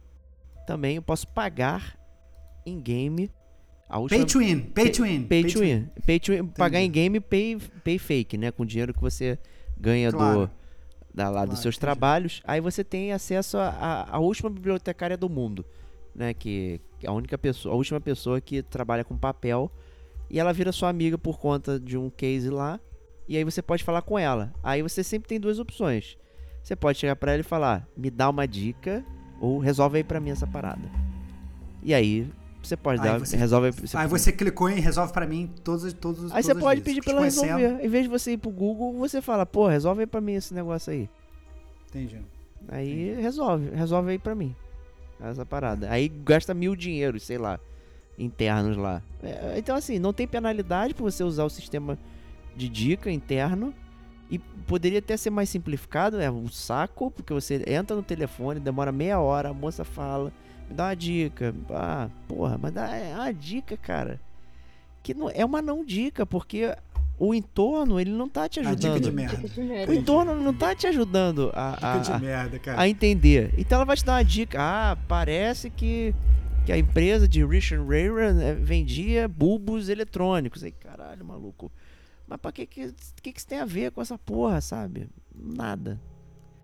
[SPEAKER 2] também. Eu posso pagar em game a última.
[SPEAKER 4] Pay to win, pay to win.
[SPEAKER 2] Pay to win. Pay to win. Pagar em game, pay, pay fake, né? Com dinheiro que você ganha
[SPEAKER 4] Claro.
[SPEAKER 2] do, da, lá dos
[SPEAKER 4] Claro,
[SPEAKER 2] seus
[SPEAKER 4] entendi.
[SPEAKER 2] trabalhos. Aí você tem acesso à última bibliotecária do mundo, né? Que é a única pessoa, a última pessoa que trabalha com papel. E ela vira sua amiga por conta de um case lá. E aí você pode falar com ela. Aí você sempre tem duas opções. Você pode chegar pra ela e falar: "Me dá uma dica ou resolve aí pra mim essa parada". E aí você pode
[SPEAKER 4] Aí
[SPEAKER 2] dar,
[SPEAKER 4] você-
[SPEAKER 2] resolve
[SPEAKER 4] Aí você clicou em resolve pra mim todos, todos
[SPEAKER 2] Aí você pode pedir pra ela resolver. Em vez de você ir pro Google, você fala, pô, resolve aí pra mim esse negócio aí.
[SPEAKER 4] Entendi.
[SPEAKER 2] Aí resolve, resolve aí pra mim. Essa parada. Aí gasta mil dinheiros, sei lá, internos lá. É, então, assim, não tem penalidade pra você usar o sistema de dica interno. E poderia até ser mais simplificado, é um saco, porque você entra no telefone, demora meia hora, a moça fala, me dá uma dica. Ah, porra, mas dá é uma dica, cara. Que não, é uma não dica, porque o entorno, ele não tá te
[SPEAKER 4] A dica
[SPEAKER 2] ajudando.
[SPEAKER 4] de merda.
[SPEAKER 5] Dica de
[SPEAKER 2] O
[SPEAKER 5] merda.
[SPEAKER 2] entorno não tá te ajudando a, a, a-
[SPEAKER 4] merda,
[SPEAKER 2] a entender. Então ela vai te dar uma dica. Ah, parece que, que a empresa de Richard Rayron eh, vendia bulbos eletrônicos. Aí, caralho, maluco. Mas pra que que, que que isso tem a ver com essa porra, sabe? Nada.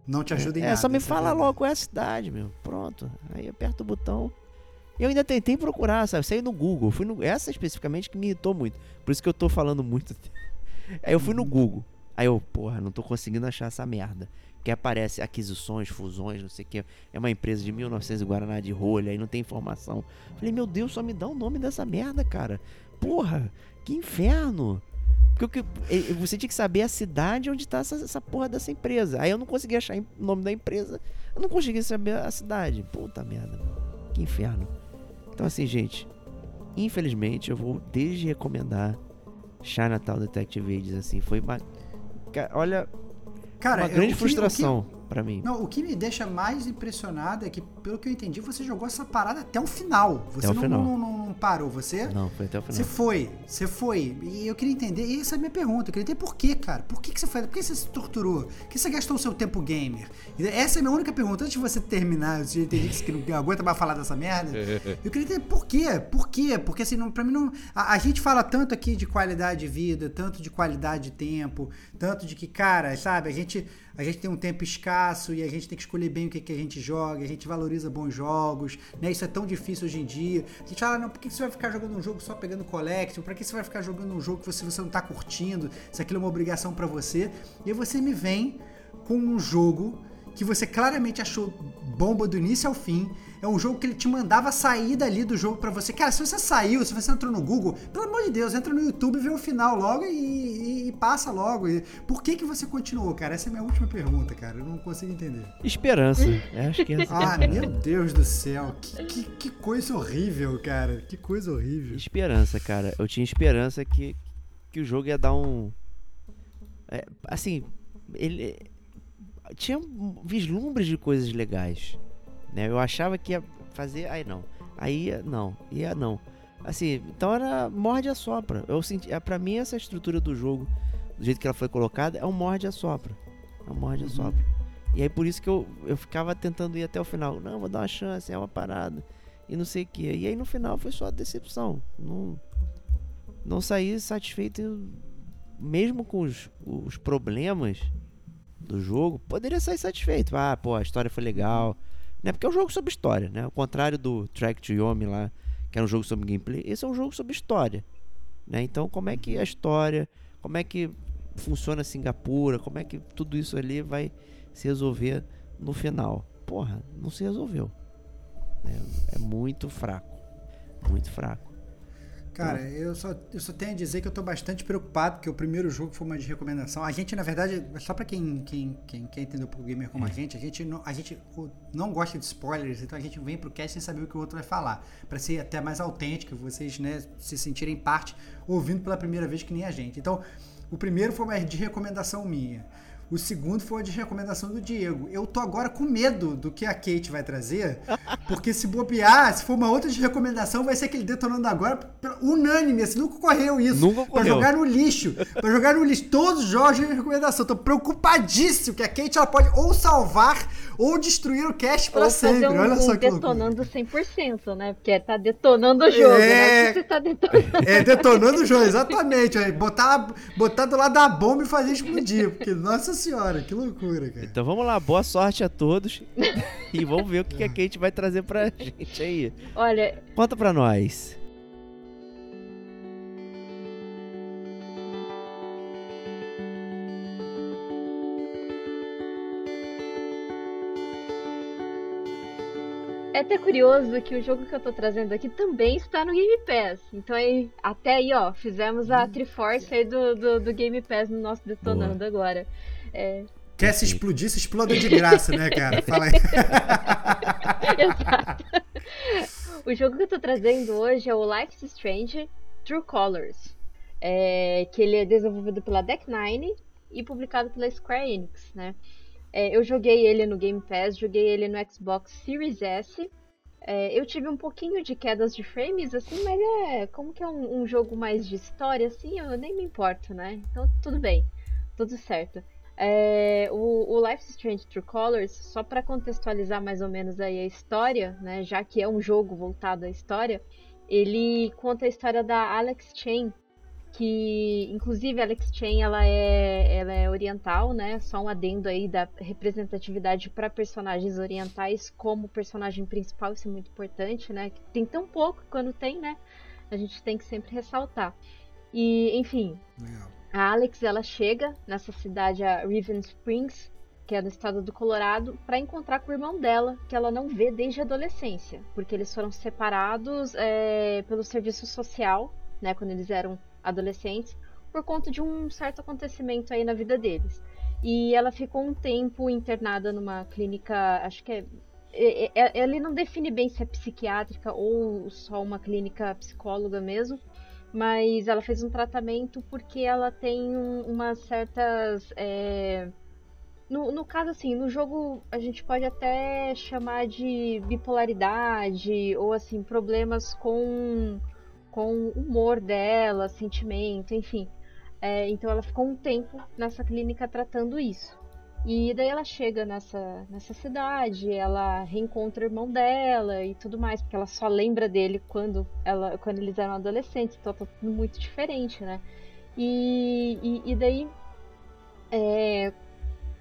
[SPEAKER 4] Não te ajuda em
[SPEAKER 2] é,
[SPEAKER 4] nada.
[SPEAKER 2] só me
[SPEAKER 4] é a
[SPEAKER 2] fala
[SPEAKER 4] verdade.
[SPEAKER 2] logo qual é a cidade, meu. Pronto. Aí aperta o botão. Eu ainda tentei procurar, sabe? Saí no Google. Fui no... Essa especificamente que me irritou muito. Por isso que eu tô falando muito. Aí eu fui no Google. Aí eu, porra, não tô conseguindo achar essa merda. Que aparece aquisições, fusões, não sei o que. É uma empresa de 1900 e Guaraná de rolha, aí não tem informação. Falei, meu Deus, só me dá o nome dessa merda, cara. Porra, que inferno. Porque você tinha que saber a cidade onde tá essa, essa porra dessa empresa. Aí eu não consegui achar o nome da empresa. Eu não consegui saber a cidade. Puta merda. Que inferno. Então assim, gente. Infelizmente, eu vou desrecomendar Chinatown Detective Ages, assim. Foi uma... Olha,
[SPEAKER 4] Cara,
[SPEAKER 2] uma
[SPEAKER 4] eu-
[SPEAKER 2] grande
[SPEAKER 4] que-
[SPEAKER 2] frustração
[SPEAKER 4] O que,
[SPEAKER 2] pra mim.
[SPEAKER 4] não, o que me deixa mais impressionado é que, pelo que eu entendi, você jogou essa parada até o final. Você
[SPEAKER 2] o
[SPEAKER 4] não,
[SPEAKER 2] final.
[SPEAKER 4] não, não- não parou. Você,
[SPEAKER 2] Não, foi até o
[SPEAKER 4] você
[SPEAKER 2] final.
[SPEAKER 4] foi, você foi. E eu queria entender, e essa é a minha pergunta. Eu queria entender por quê, cara. Por que, que você foi? Por que você se torturou? Por que você gastou o seu tempo gamer? Essa é a minha única pergunta. Antes de você terminar, eu já entendi que você não aguenta mais falar dessa merda. <laughs> Eu queria entender por quê? Por quê? Porque assim, não, pra mim não. A, a gente fala tanto aqui de qualidade de vida, tanto de qualidade de tempo, tanto de que, cara, sabe, a gente, a gente tem um tempo escasso e a gente tem que escolher bem o que, que a gente joga, a gente valoriza bons jogos, né? Isso é tão difícil hoje em dia. A gente fala, não, por que você vai ficar jogando um jogo só pegando collection? Pra que você vai ficar jogando um jogo que você, você não tá curtindo? Se aquilo é uma obrigação pra você. E aí você me vem com um jogo que você claramente achou bomba do início ao fim. É um jogo que ele te mandava sair dali do jogo pra você. Cara, se você saiu, se você entrou no Google, pelo amor de Deus, entra no YouTube, vê o final logo e, e- e passa logo. E por que que você continuou, cara? Essa é a minha última pergunta, cara. Eu não consigo entender.
[SPEAKER 2] Esperança. Eu acho que essa <laughs>
[SPEAKER 4] Ah, meu Deus do céu. Que, que, que coisa horrível, cara. Que coisa horrível.
[SPEAKER 2] Esperança, cara. Eu tinha esperança que, que o jogo ia dar um. é, assim, ele. Tinha um vislumbres de coisas legais. Né? Eu achava que ia fazer. Aí não. Aí não. Ia não. Assim, então era morde a sopra. Eu senti, é, pra mim, essa estrutura do jogo, do jeito que ela foi colocada, é um morde a sopra. É um morde a sopra. E aí por isso que eu, eu ficava tentando ir até o final. Não, vou dar uma chance, é uma parada. e não sei o que. E aí no final foi só decepção. Não, não saí satisfeito, mesmo com os, os problemas do jogo, poderia sair satisfeito. Ah, pô, a história foi legal. Né? Porque é um jogo sobre história, né? Ao contrário do Track to Yomi lá, que era um jogo sobre gameplay, esse é um jogo sobre história. Né? Então, como é que a história, como é que funciona Singapura, como é que tudo isso ali vai se resolver no final? Porra, não se resolveu. É, é muito fraco. Muito fraco.
[SPEAKER 4] Cara, eu só, eu só tenho a dizer que eu tô bastante preocupado, porque o primeiro jogo foi uma de recomendação. A gente, na verdade, só pra quem, quem, quem quer entender um pouco gamer como a gente, a gente, não, a gente não gosta de spoilers, então a gente vem pro cast sem saber o que o outro vai falar. Pra ser até mais autêntico, vocês né, se sentirem parte ouvindo pela primeira vez que nem a gente. Então, o primeiro foi uma de recomendação minha. O segundo foi de recomendação do Diego. Eu tô agora com medo do que a Kate vai trazer, porque se bobear, se for uma outra de recomendação, vai ser aquele detonando agora unânime. Assim, nunca ocorreu isso.
[SPEAKER 2] Nunca ocorreu.
[SPEAKER 4] Pra jogar no lixo. pra jogar no lixo. Todos os jogos de recomendação. Tô preocupadíssimo que a Kate ela pode ou salvar ou destruir o cast pra
[SPEAKER 5] Ou
[SPEAKER 4] sempre.
[SPEAKER 5] um,
[SPEAKER 4] Olha só
[SPEAKER 5] um
[SPEAKER 4] que
[SPEAKER 5] detonando 100%, né? Porque tá detonando o jogo,
[SPEAKER 4] É.
[SPEAKER 5] né? Você tá detonando.
[SPEAKER 4] É, detonando o jogo, exatamente. Botar, botar do lado da bomba e fazer explodir. Porque, nossa senhora, que loucura, cara.
[SPEAKER 2] Então vamos lá, boa sorte a todos. <laughs> e vamos ver o que que a Kate vai trazer pra gente aí.
[SPEAKER 5] Olha,
[SPEAKER 2] Conta pra nós.
[SPEAKER 5] é até curioso que o jogo que eu tô trazendo aqui também está no Game Pass. Então aí, até aí, ó, fizemos a Triforce aí do, do, do Game Pass no nosso Detonando agora. É,
[SPEAKER 4] Quer se explodir, se exploda de graça, né, cara? Fala aí. <laughs>
[SPEAKER 5] Exato. o jogo que eu tô trazendo hoje é o Life is Strange True Colors. É, que ele é desenvolvido pela Deck Nine e publicado pela Square Enix, né? É, eu joguei ele no Game Pass, joguei ele no Xbox Series S. É, eu tive um pouquinho de quedas de frames, assim, mas é como que é um, um jogo mais de história, assim, eu nem me importo, né? Então tudo bem, tudo certo. É, o, o Life Strange True Colors, só para contextualizar mais ou menos aí a história, né, já que é um jogo voltado à história, ele conta a história da Alex Chen, que inclusive a Alex Chen ela é, ela é oriental, né? Só um adendo aí da representatividade para personagens orientais como personagem principal, isso é muito importante, né? Tem tão pouco quando tem, né? A gente tem que sempre ressaltar. E, enfim. A Alex ela chega nessa cidade, a Riven Springs, que é no estado do Colorado, para encontrar com o irmão dela, que ela não vê desde a adolescência, porque eles foram separados é, pelo serviço social, né, quando eles eram adolescentes, por conta de um certo acontecimento aí na vida deles. E ela ficou um tempo internada numa clínica, acho que é. é- é- Ele não define bem se é psiquiátrica ou só uma clínica psicóloga mesmo, mas ela fez um tratamento porque ela tem um- umas certas. é, No, no caso, assim, no jogo a gente pode até chamar de bipolaridade ou assim, problemas com, com humor dela, sentimento, enfim. É, então ela ficou um tempo nessa clínica tratando isso. E daí ela chega nessa, nessa cidade, ela reencontra o irmão dela e tudo mais, porque ela só lembra dele quando, ela, quando eles eram adolescentes, então tá tudo muito diferente, né? E, e, e daí é,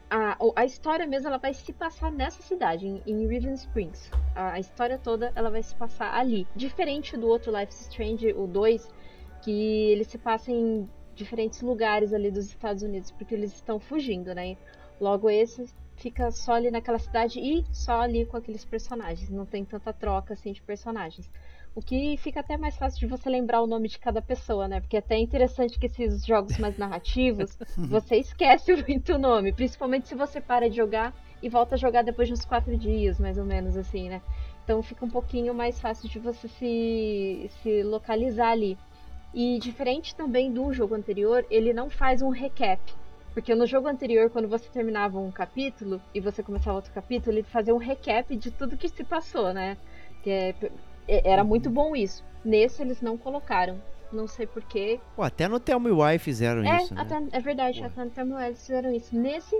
[SPEAKER 5] a, a história mesmo ela vai se passar nessa cidade, em, em Riven Springs. A, a história toda ela vai se passar ali. Diferente do outro Life Strange, o 2, que ele se passa em diferentes lugares ali dos Estados Unidos, porque eles estão fugindo, né? Logo esse fica só ali naquela cidade e só ali com aqueles personagens. Não tem tanta troca assim de personagens. O que fica até mais fácil de você lembrar o nome de cada pessoa, né? Porque é até interessante que esses jogos mais narrativos, <laughs> você esquece muito o nome. Principalmente se você para de jogar e volta a jogar depois de uns quatro dias, mais ou menos assim, né? Então fica um pouquinho mais fácil de você se, se localizar ali. E diferente também do jogo anterior, ele não faz um recap. Porque no jogo anterior, quando você terminava um capítulo e você começava outro capítulo, ele fazia um recap de tudo que se passou, né? Que é- é- era muito bom isso. Nesse eles não colocaram. Não sei porquê.
[SPEAKER 2] Pô, até no Tell Me Why fizeram
[SPEAKER 5] É,
[SPEAKER 2] isso, né?
[SPEAKER 5] até, é verdade,
[SPEAKER 2] Pô.
[SPEAKER 5] até no Terminal eles fizeram isso. Nesse,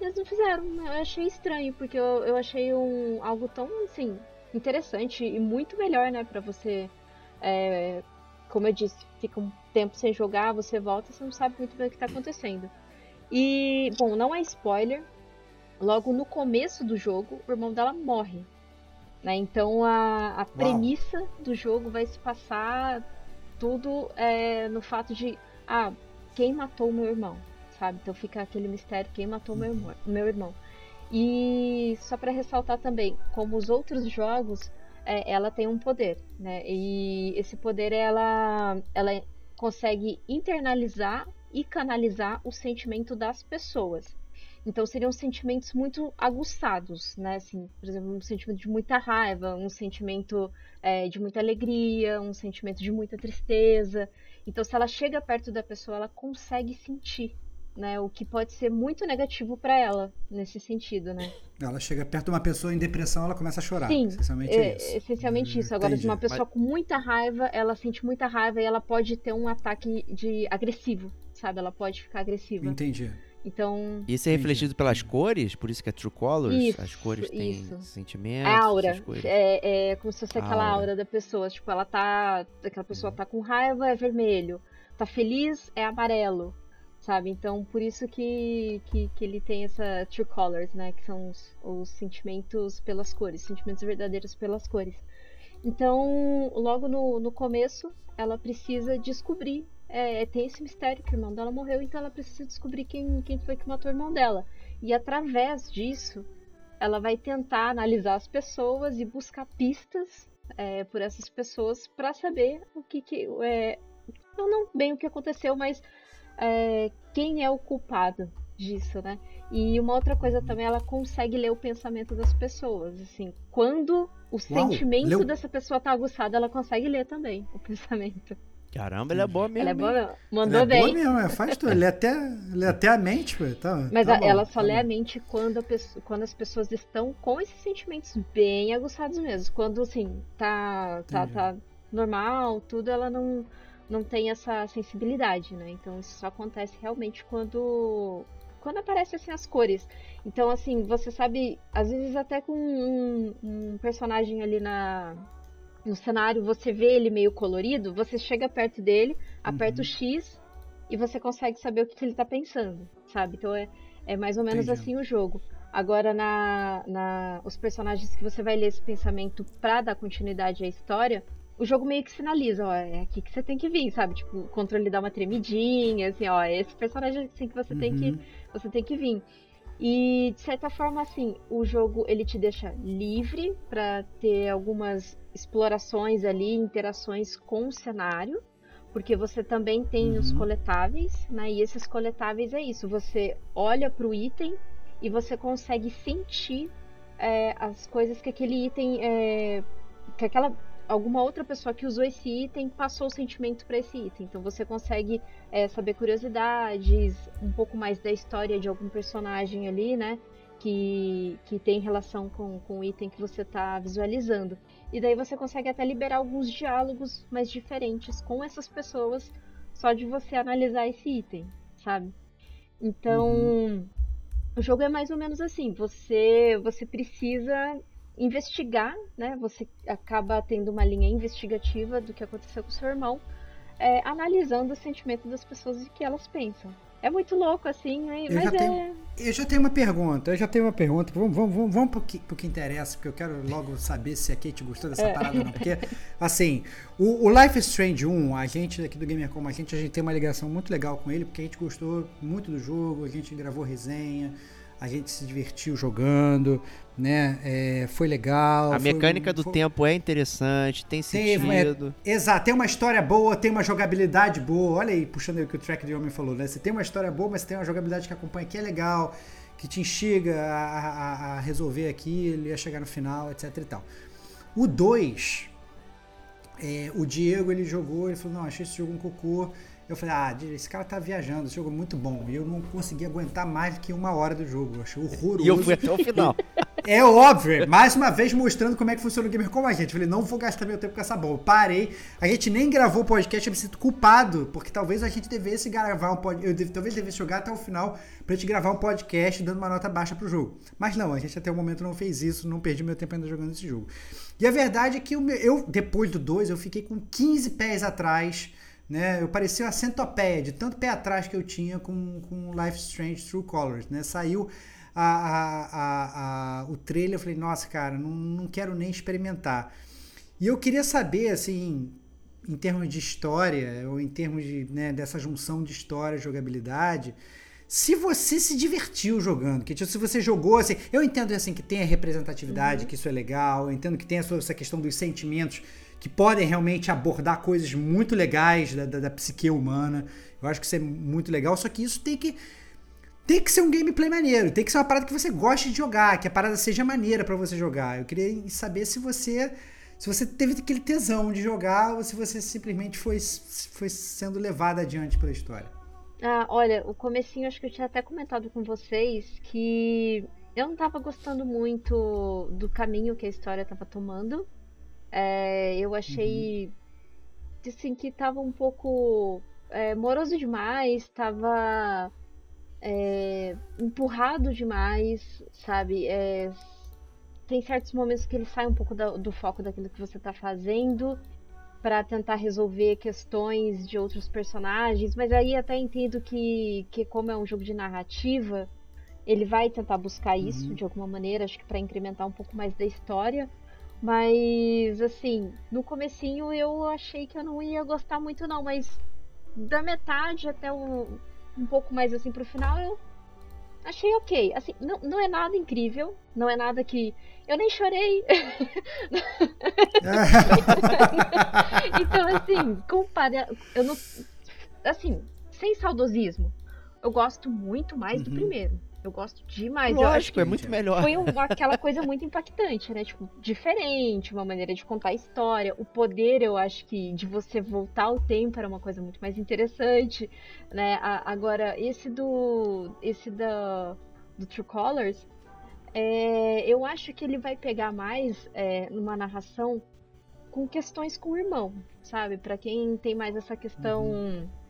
[SPEAKER 5] eles não fizeram. Eu achei estranho, porque eu, eu achei um, algo tão assim. interessante e muito melhor, né, para você é, como eu disse, fica um tempo sem jogar, você volta, você não sabe muito bem o que está acontecendo. E, bom, não é spoiler, logo no começo do jogo, o irmão dela morre. Né? Então a, a premissa do jogo vai se passar tudo é, no fato de, ah, quem matou o meu irmão, sabe? Então fica aquele mistério, quem matou meu irmão, meu irmão. E só para ressaltar também, como os outros jogos, é, ela tem um poder, né? E esse poder ela, ela consegue internalizar e canalizar o sentimento das pessoas. Então seriam sentimentos muito aguçados, né? Assim, por exemplo, um sentimento de muita raiva, um sentimento é, de muita alegria, um sentimento de muita tristeza. Então, se ela chega perto da pessoa, ela consegue sentir né? O que pode ser muito negativo para ela nesse sentido, né?
[SPEAKER 4] Ela chega perto de uma pessoa em depressão, ela começa a chorar.
[SPEAKER 5] Sim,
[SPEAKER 4] essencialmente
[SPEAKER 5] é,
[SPEAKER 4] isso.
[SPEAKER 5] Essencialmente hum, isso. Agora, entendi. de uma pessoa Mas... com muita raiva, ela sente muita raiva e ela pode ter um ataque de agressivo, sabe? Ela pode ficar agressiva.
[SPEAKER 4] Entendi.
[SPEAKER 5] Então.
[SPEAKER 2] Isso é refletido pelas cores, por isso que é True Colors.
[SPEAKER 5] Isso,
[SPEAKER 2] as cores têm
[SPEAKER 5] isso.
[SPEAKER 2] sentimentos.
[SPEAKER 5] A aura. É, é como se fosse aquela aura. aura da pessoa. Tipo, ela tá. Aquela pessoa tá com raiva, é vermelho. Tá feliz, é amarelo sabe? Então, por isso que, que, que, ele tem essa true colors, né? Que são os, os sentimentos pelas cores, sentimentos verdadeiros pelas cores. Então, logo no, no começo, ela precisa descobrir. É, tem esse mistério que o irmão dela morreu, então ela precisa descobrir quem, quem foi que matou o irmão dela. E através disso, ela vai tentar analisar as pessoas e buscar pistas é, por essas pessoas para saber o que, que é, não, não bem o que aconteceu, mas é, quem é o culpado disso, né? E uma outra coisa também, ela consegue ler o pensamento das pessoas, assim, quando o Uau, sentimento leu... dessa pessoa tá aguçado, ela consegue ler também o <laughs> pensamento.
[SPEAKER 2] Caramba, ele é boa mesmo.
[SPEAKER 5] Ela é boa mesmo. Mandou ela
[SPEAKER 4] é
[SPEAKER 5] bem.
[SPEAKER 4] Boa mesmo, é, faz tudo. Ele é até, ele é até a mente, pô. Tá,
[SPEAKER 5] Mas
[SPEAKER 4] tá
[SPEAKER 5] a,
[SPEAKER 4] bom,
[SPEAKER 5] ela só
[SPEAKER 4] tá
[SPEAKER 5] lê
[SPEAKER 4] bom.
[SPEAKER 5] a mente quando, pessoa, quando as pessoas estão com esses sentimentos bem aguçados mesmo. Quando, assim, tá, tá, tá normal, tudo, ela não não tem essa sensibilidade, né? Então isso só acontece realmente quando quando aparecem assim as cores. Então assim, você sabe, às vezes até com um, um personagem ali na no cenário, você vê ele meio colorido, você chega perto dele, aperta uhum. o X e você consegue saber o que, que ele tá pensando, sabe? Então é, é mais ou menos Entendi. assim o jogo. Agora, na, na, os personagens que você vai ler esse pensamento pra dar continuidade à história, o jogo meio que sinaliza, ó, é aqui que você tem que vir, sabe? Tipo, o controle dá uma tremidinha, assim, ó, é esse personagem assim que você uhum. tem que uhum. você tem que vir. E de certa forma, assim, o jogo ele te deixa livre para ter algumas explorações ali, interações com o cenário, porque você também tem uhum. os coletáveis, né? E esses coletáveis é isso, você olha para o item e você consegue sentir é, as coisas que aquele item é, que aquela alguma outra pessoa que usou esse item passou o sentimento para esse item. Então você consegue é, saber curiosidades, um pouco mais da história de algum personagem ali, né? Que, que tem relação com, com o item que você está visualizando. E daí você consegue até liberar alguns diálogos mais diferentes com essas pessoas só de você analisar esse item, sabe? Então, uhum. o jogo é mais ou menos assim. Você você precisa investigar, né? Você acaba tendo uma linha investigativa do que aconteceu com seu irmão, é, analisando o sentimento das pessoas e o que elas pensam. É muito louco, assim, né?
[SPEAKER 4] eu
[SPEAKER 5] mas
[SPEAKER 4] já
[SPEAKER 5] é...
[SPEAKER 4] Tenho, eu já tenho uma pergunta, eu já tenho uma pergunta. Vamos, vamos, vamos, vamos pro, que, pro que interessa, porque eu quero logo saber se a Kate gostou dessa é. parada ou não. Porque, assim, o, o, Life is Strange 1, a gente aqui do Gamer Como a gente, a gente tem uma ligação muito legal com ele, porque a gente gostou muito do jogo, a gente gravou resenha, a gente se divertiu jogando, né? É, foi legal.
[SPEAKER 2] A
[SPEAKER 4] foi,
[SPEAKER 2] mecânica do foi... tempo é interessante, tem sentido.
[SPEAKER 4] Tem, é, exato, tem uma história boa, tem uma jogabilidade boa. Olha aí, puxando aí o que o Track de Homem falou, né? Você tem uma história boa, mas tem uma jogabilidade que acompanha que é legal, que te instiga a, a, a resolver aquilo e a chegar no final, etc e tal. O 2, é, o Diego ele jogou, ele falou, não, achei esse jogo um cocô. Eu falei, ah, esse cara tá viajando, esse jogo é muito bom. E eu não consegui aguentar mais do que uma hora do jogo. Eu achei horroroso.
[SPEAKER 2] E eu fui até o final. <laughs>
[SPEAKER 4] É óbvio, mais uma vez mostrando como é que funciona o gamer como a gente. Eu falei, não vou gastar meu tempo com essa bomba. Parei. A gente nem gravou o podcast, eu me sinto culpado, porque talvez a gente devesse gravar um podcast. Eu deve, talvez devesse jogar até o final pra gente gravar um podcast dando uma nota baixa pro jogo. Mas não, a gente até o momento não fez isso, não perdi meu tempo ainda jogando esse jogo. E a verdade é que eu, eu depois do 2, eu fiquei com 15 pés atrás né? Eu parecia uma centopeia de tanto pé atrás que eu tinha com, com Life Strange True Colors, né? Saiu a, a, a, a, o trailer, eu falei, nossa, cara, não, não quero nem experimentar. E eu queria saber, assim, em termos de história, ou em termos de, né, dessa junção de história e jogabilidade, se você se divertiu jogando, que tipo, se você jogou assim, eu entendo assim que tem a representatividade, uhum. que isso é legal, eu entendo que tem essa questão dos sentimentos que podem realmente abordar coisas muito legais da, da, da, psique humana. Eu acho que isso é muito legal, só que isso tem que tem que ser um gameplay maneiro, tem que ser uma parada que você goste de jogar, que a parada seja maneira para você jogar. Eu queria saber se você se você teve aquele tesão de jogar ou se você simplesmente foi, foi sendo levado adiante pela história.
[SPEAKER 5] Ah, olha, o comecinho acho que eu tinha até comentado com vocês que eu não tava gostando muito do caminho que a história tava tomando. É, eu achei uhum. assim, que tava um pouco é, moroso demais, tava é, empurrado demais, sabe? É, tem certos momentos que ele sai um pouco do, do foco daquilo que você tá fazendo para tentar resolver questões de outros personagens, mas aí até entendo que, que como é um jogo de narrativa, ele vai tentar buscar isso uhum. de alguma maneira, acho que para incrementar um pouco mais da história. Mas, assim, no comecinho eu achei que eu não ia gostar muito não, mas da metade até um, um pouco mais assim pro final eu achei ok. Assim, não, não é nada incrível, não é nada que. Eu nem chorei. <laughs> então, assim, compara. Eu não. Assim, sem saudosismo, eu gosto muito mais uhum. do primeiro. Eu gosto demais.
[SPEAKER 2] Lógico, é muito melhor.
[SPEAKER 5] Foi um, aquela coisa muito impactante, né? Tipo, diferente, uma maneira de contar a história. O poder, eu acho que de você voltar ao tempo era uma coisa muito mais interessante, né? A, agora, esse do. Esse da. Do True Colors, é, eu acho que ele vai pegar mais é, numa narração com questões com o irmão, sabe? Para quem tem mais essa questão. Uhum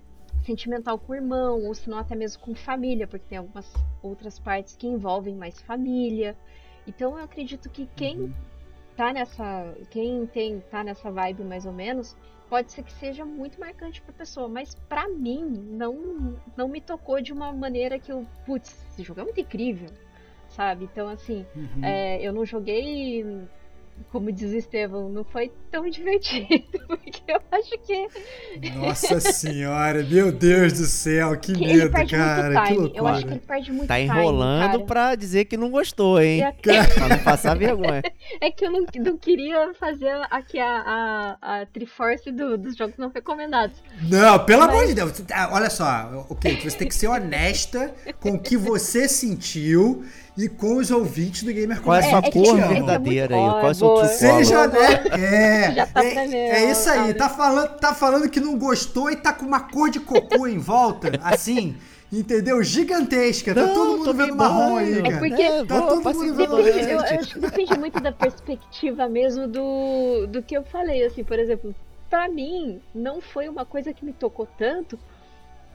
[SPEAKER 5] sentimental com o irmão, ou se não até mesmo com família, porque tem algumas outras partes que envolvem mais família. Então eu acredito que quem uhum. tá nessa, quem tem tá nessa vibe mais ou menos, pode ser que seja muito marcante para pessoa, mas para mim não não me tocou de uma maneira que eu, putz, esse jogo é muito incrível, sabe? Então assim, uhum. é, eu não joguei como diz o Estevão, não foi tão divertido, <laughs> porque eu acho que.
[SPEAKER 4] Nossa senhora, meu Deus do céu, que, que medo, cara. Que loucura.
[SPEAKER 5] Eu acho que ele perde muito
[SPEAKER 2] Tá enrolando time, pra dizer que não gostou, hein? É pra não passar vergonha. <laughs>
[SPEAKER 5] É que eu não, não queria fazer aqui a, a, a Triforce do, dos jogos não recomendados.
[SPEAKER 4] Não, pelo Mas... amor de Deus. Ah, olha só, ok, você tem que ser honesta com o que você sentiu e com os ouvintes do Gamer
[SPEAKER 2] Qual é a sua é, cor é verdadeira aí? Qual é o seu
[SPEAKER 4] Seja, né? É, tá é, é, isso aí. Tá falando, tá falando que não gostou e tá com uma cor de cocô em volta, <laughs> assim. Entendeu? Gigantesca. Tá não, todo mundo vendo marrom aí,
[SPEAKER 5] cara. É porque é, tá todo mundo vendo depende, eu, eu acho que depende muito da perspectiva mesmo do, do que eu falei. Assim, por exemplo, para mim, não foi uma coisa que me tocou tanto,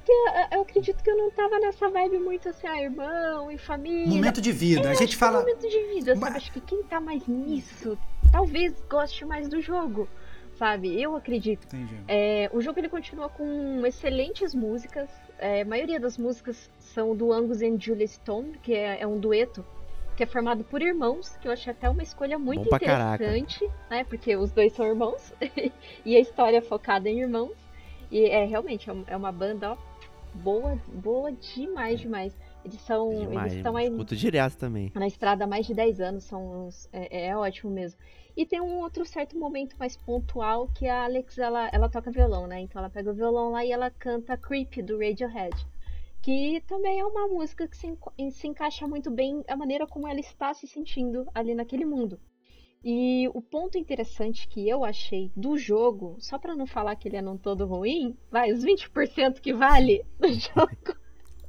[SPEAKER 5] porque eu acredito que eu não tava nessa vibe muito assim, ah, irmão e família.
[SPEAKER 4] Momento de vida.
[SPEAKER 5] É,
[SPEAKER 4] a gente fala.
[SPEAKER 5] Momento de vida, Mas... sabe? Acho que quem tá mais nisso talvez goste mais do jogo, sabe? Eu acredito. Entendi. É, o jogo ele continua com excelentes músicas. É, a maioria das músicas são do Angus e Julia Stone, que é, é um dueto que é formado por irmãos, que eu achei até uma escolha muito interessante, caraca. né? Porque os dois são irmãos <laughs> e a história é focada em irmãos. E é realmente é uma banda ó, boa, boa demais, demais. Eles são. Demais, eles estão aí.
[SPEAKER 2] Escuto direto também.
[SPEAKER 5] Na estrada há mais de 10 anos, são é, é, ótimo mesmo. E tem um outro certo momento mais pontual que a Alex ela, ela toca violão, né? Então ela pega o violão lá e ela canta Creep do Radiohead. Que também é uma música que se, se encaixa muito bem a maneira como ela está se sentindo ali naquele mundo. E o ponto interessante que eu achei do jogo, só pra não falar que ele é não todo ruim, vai, os 20% que vale do <laughs> jogo.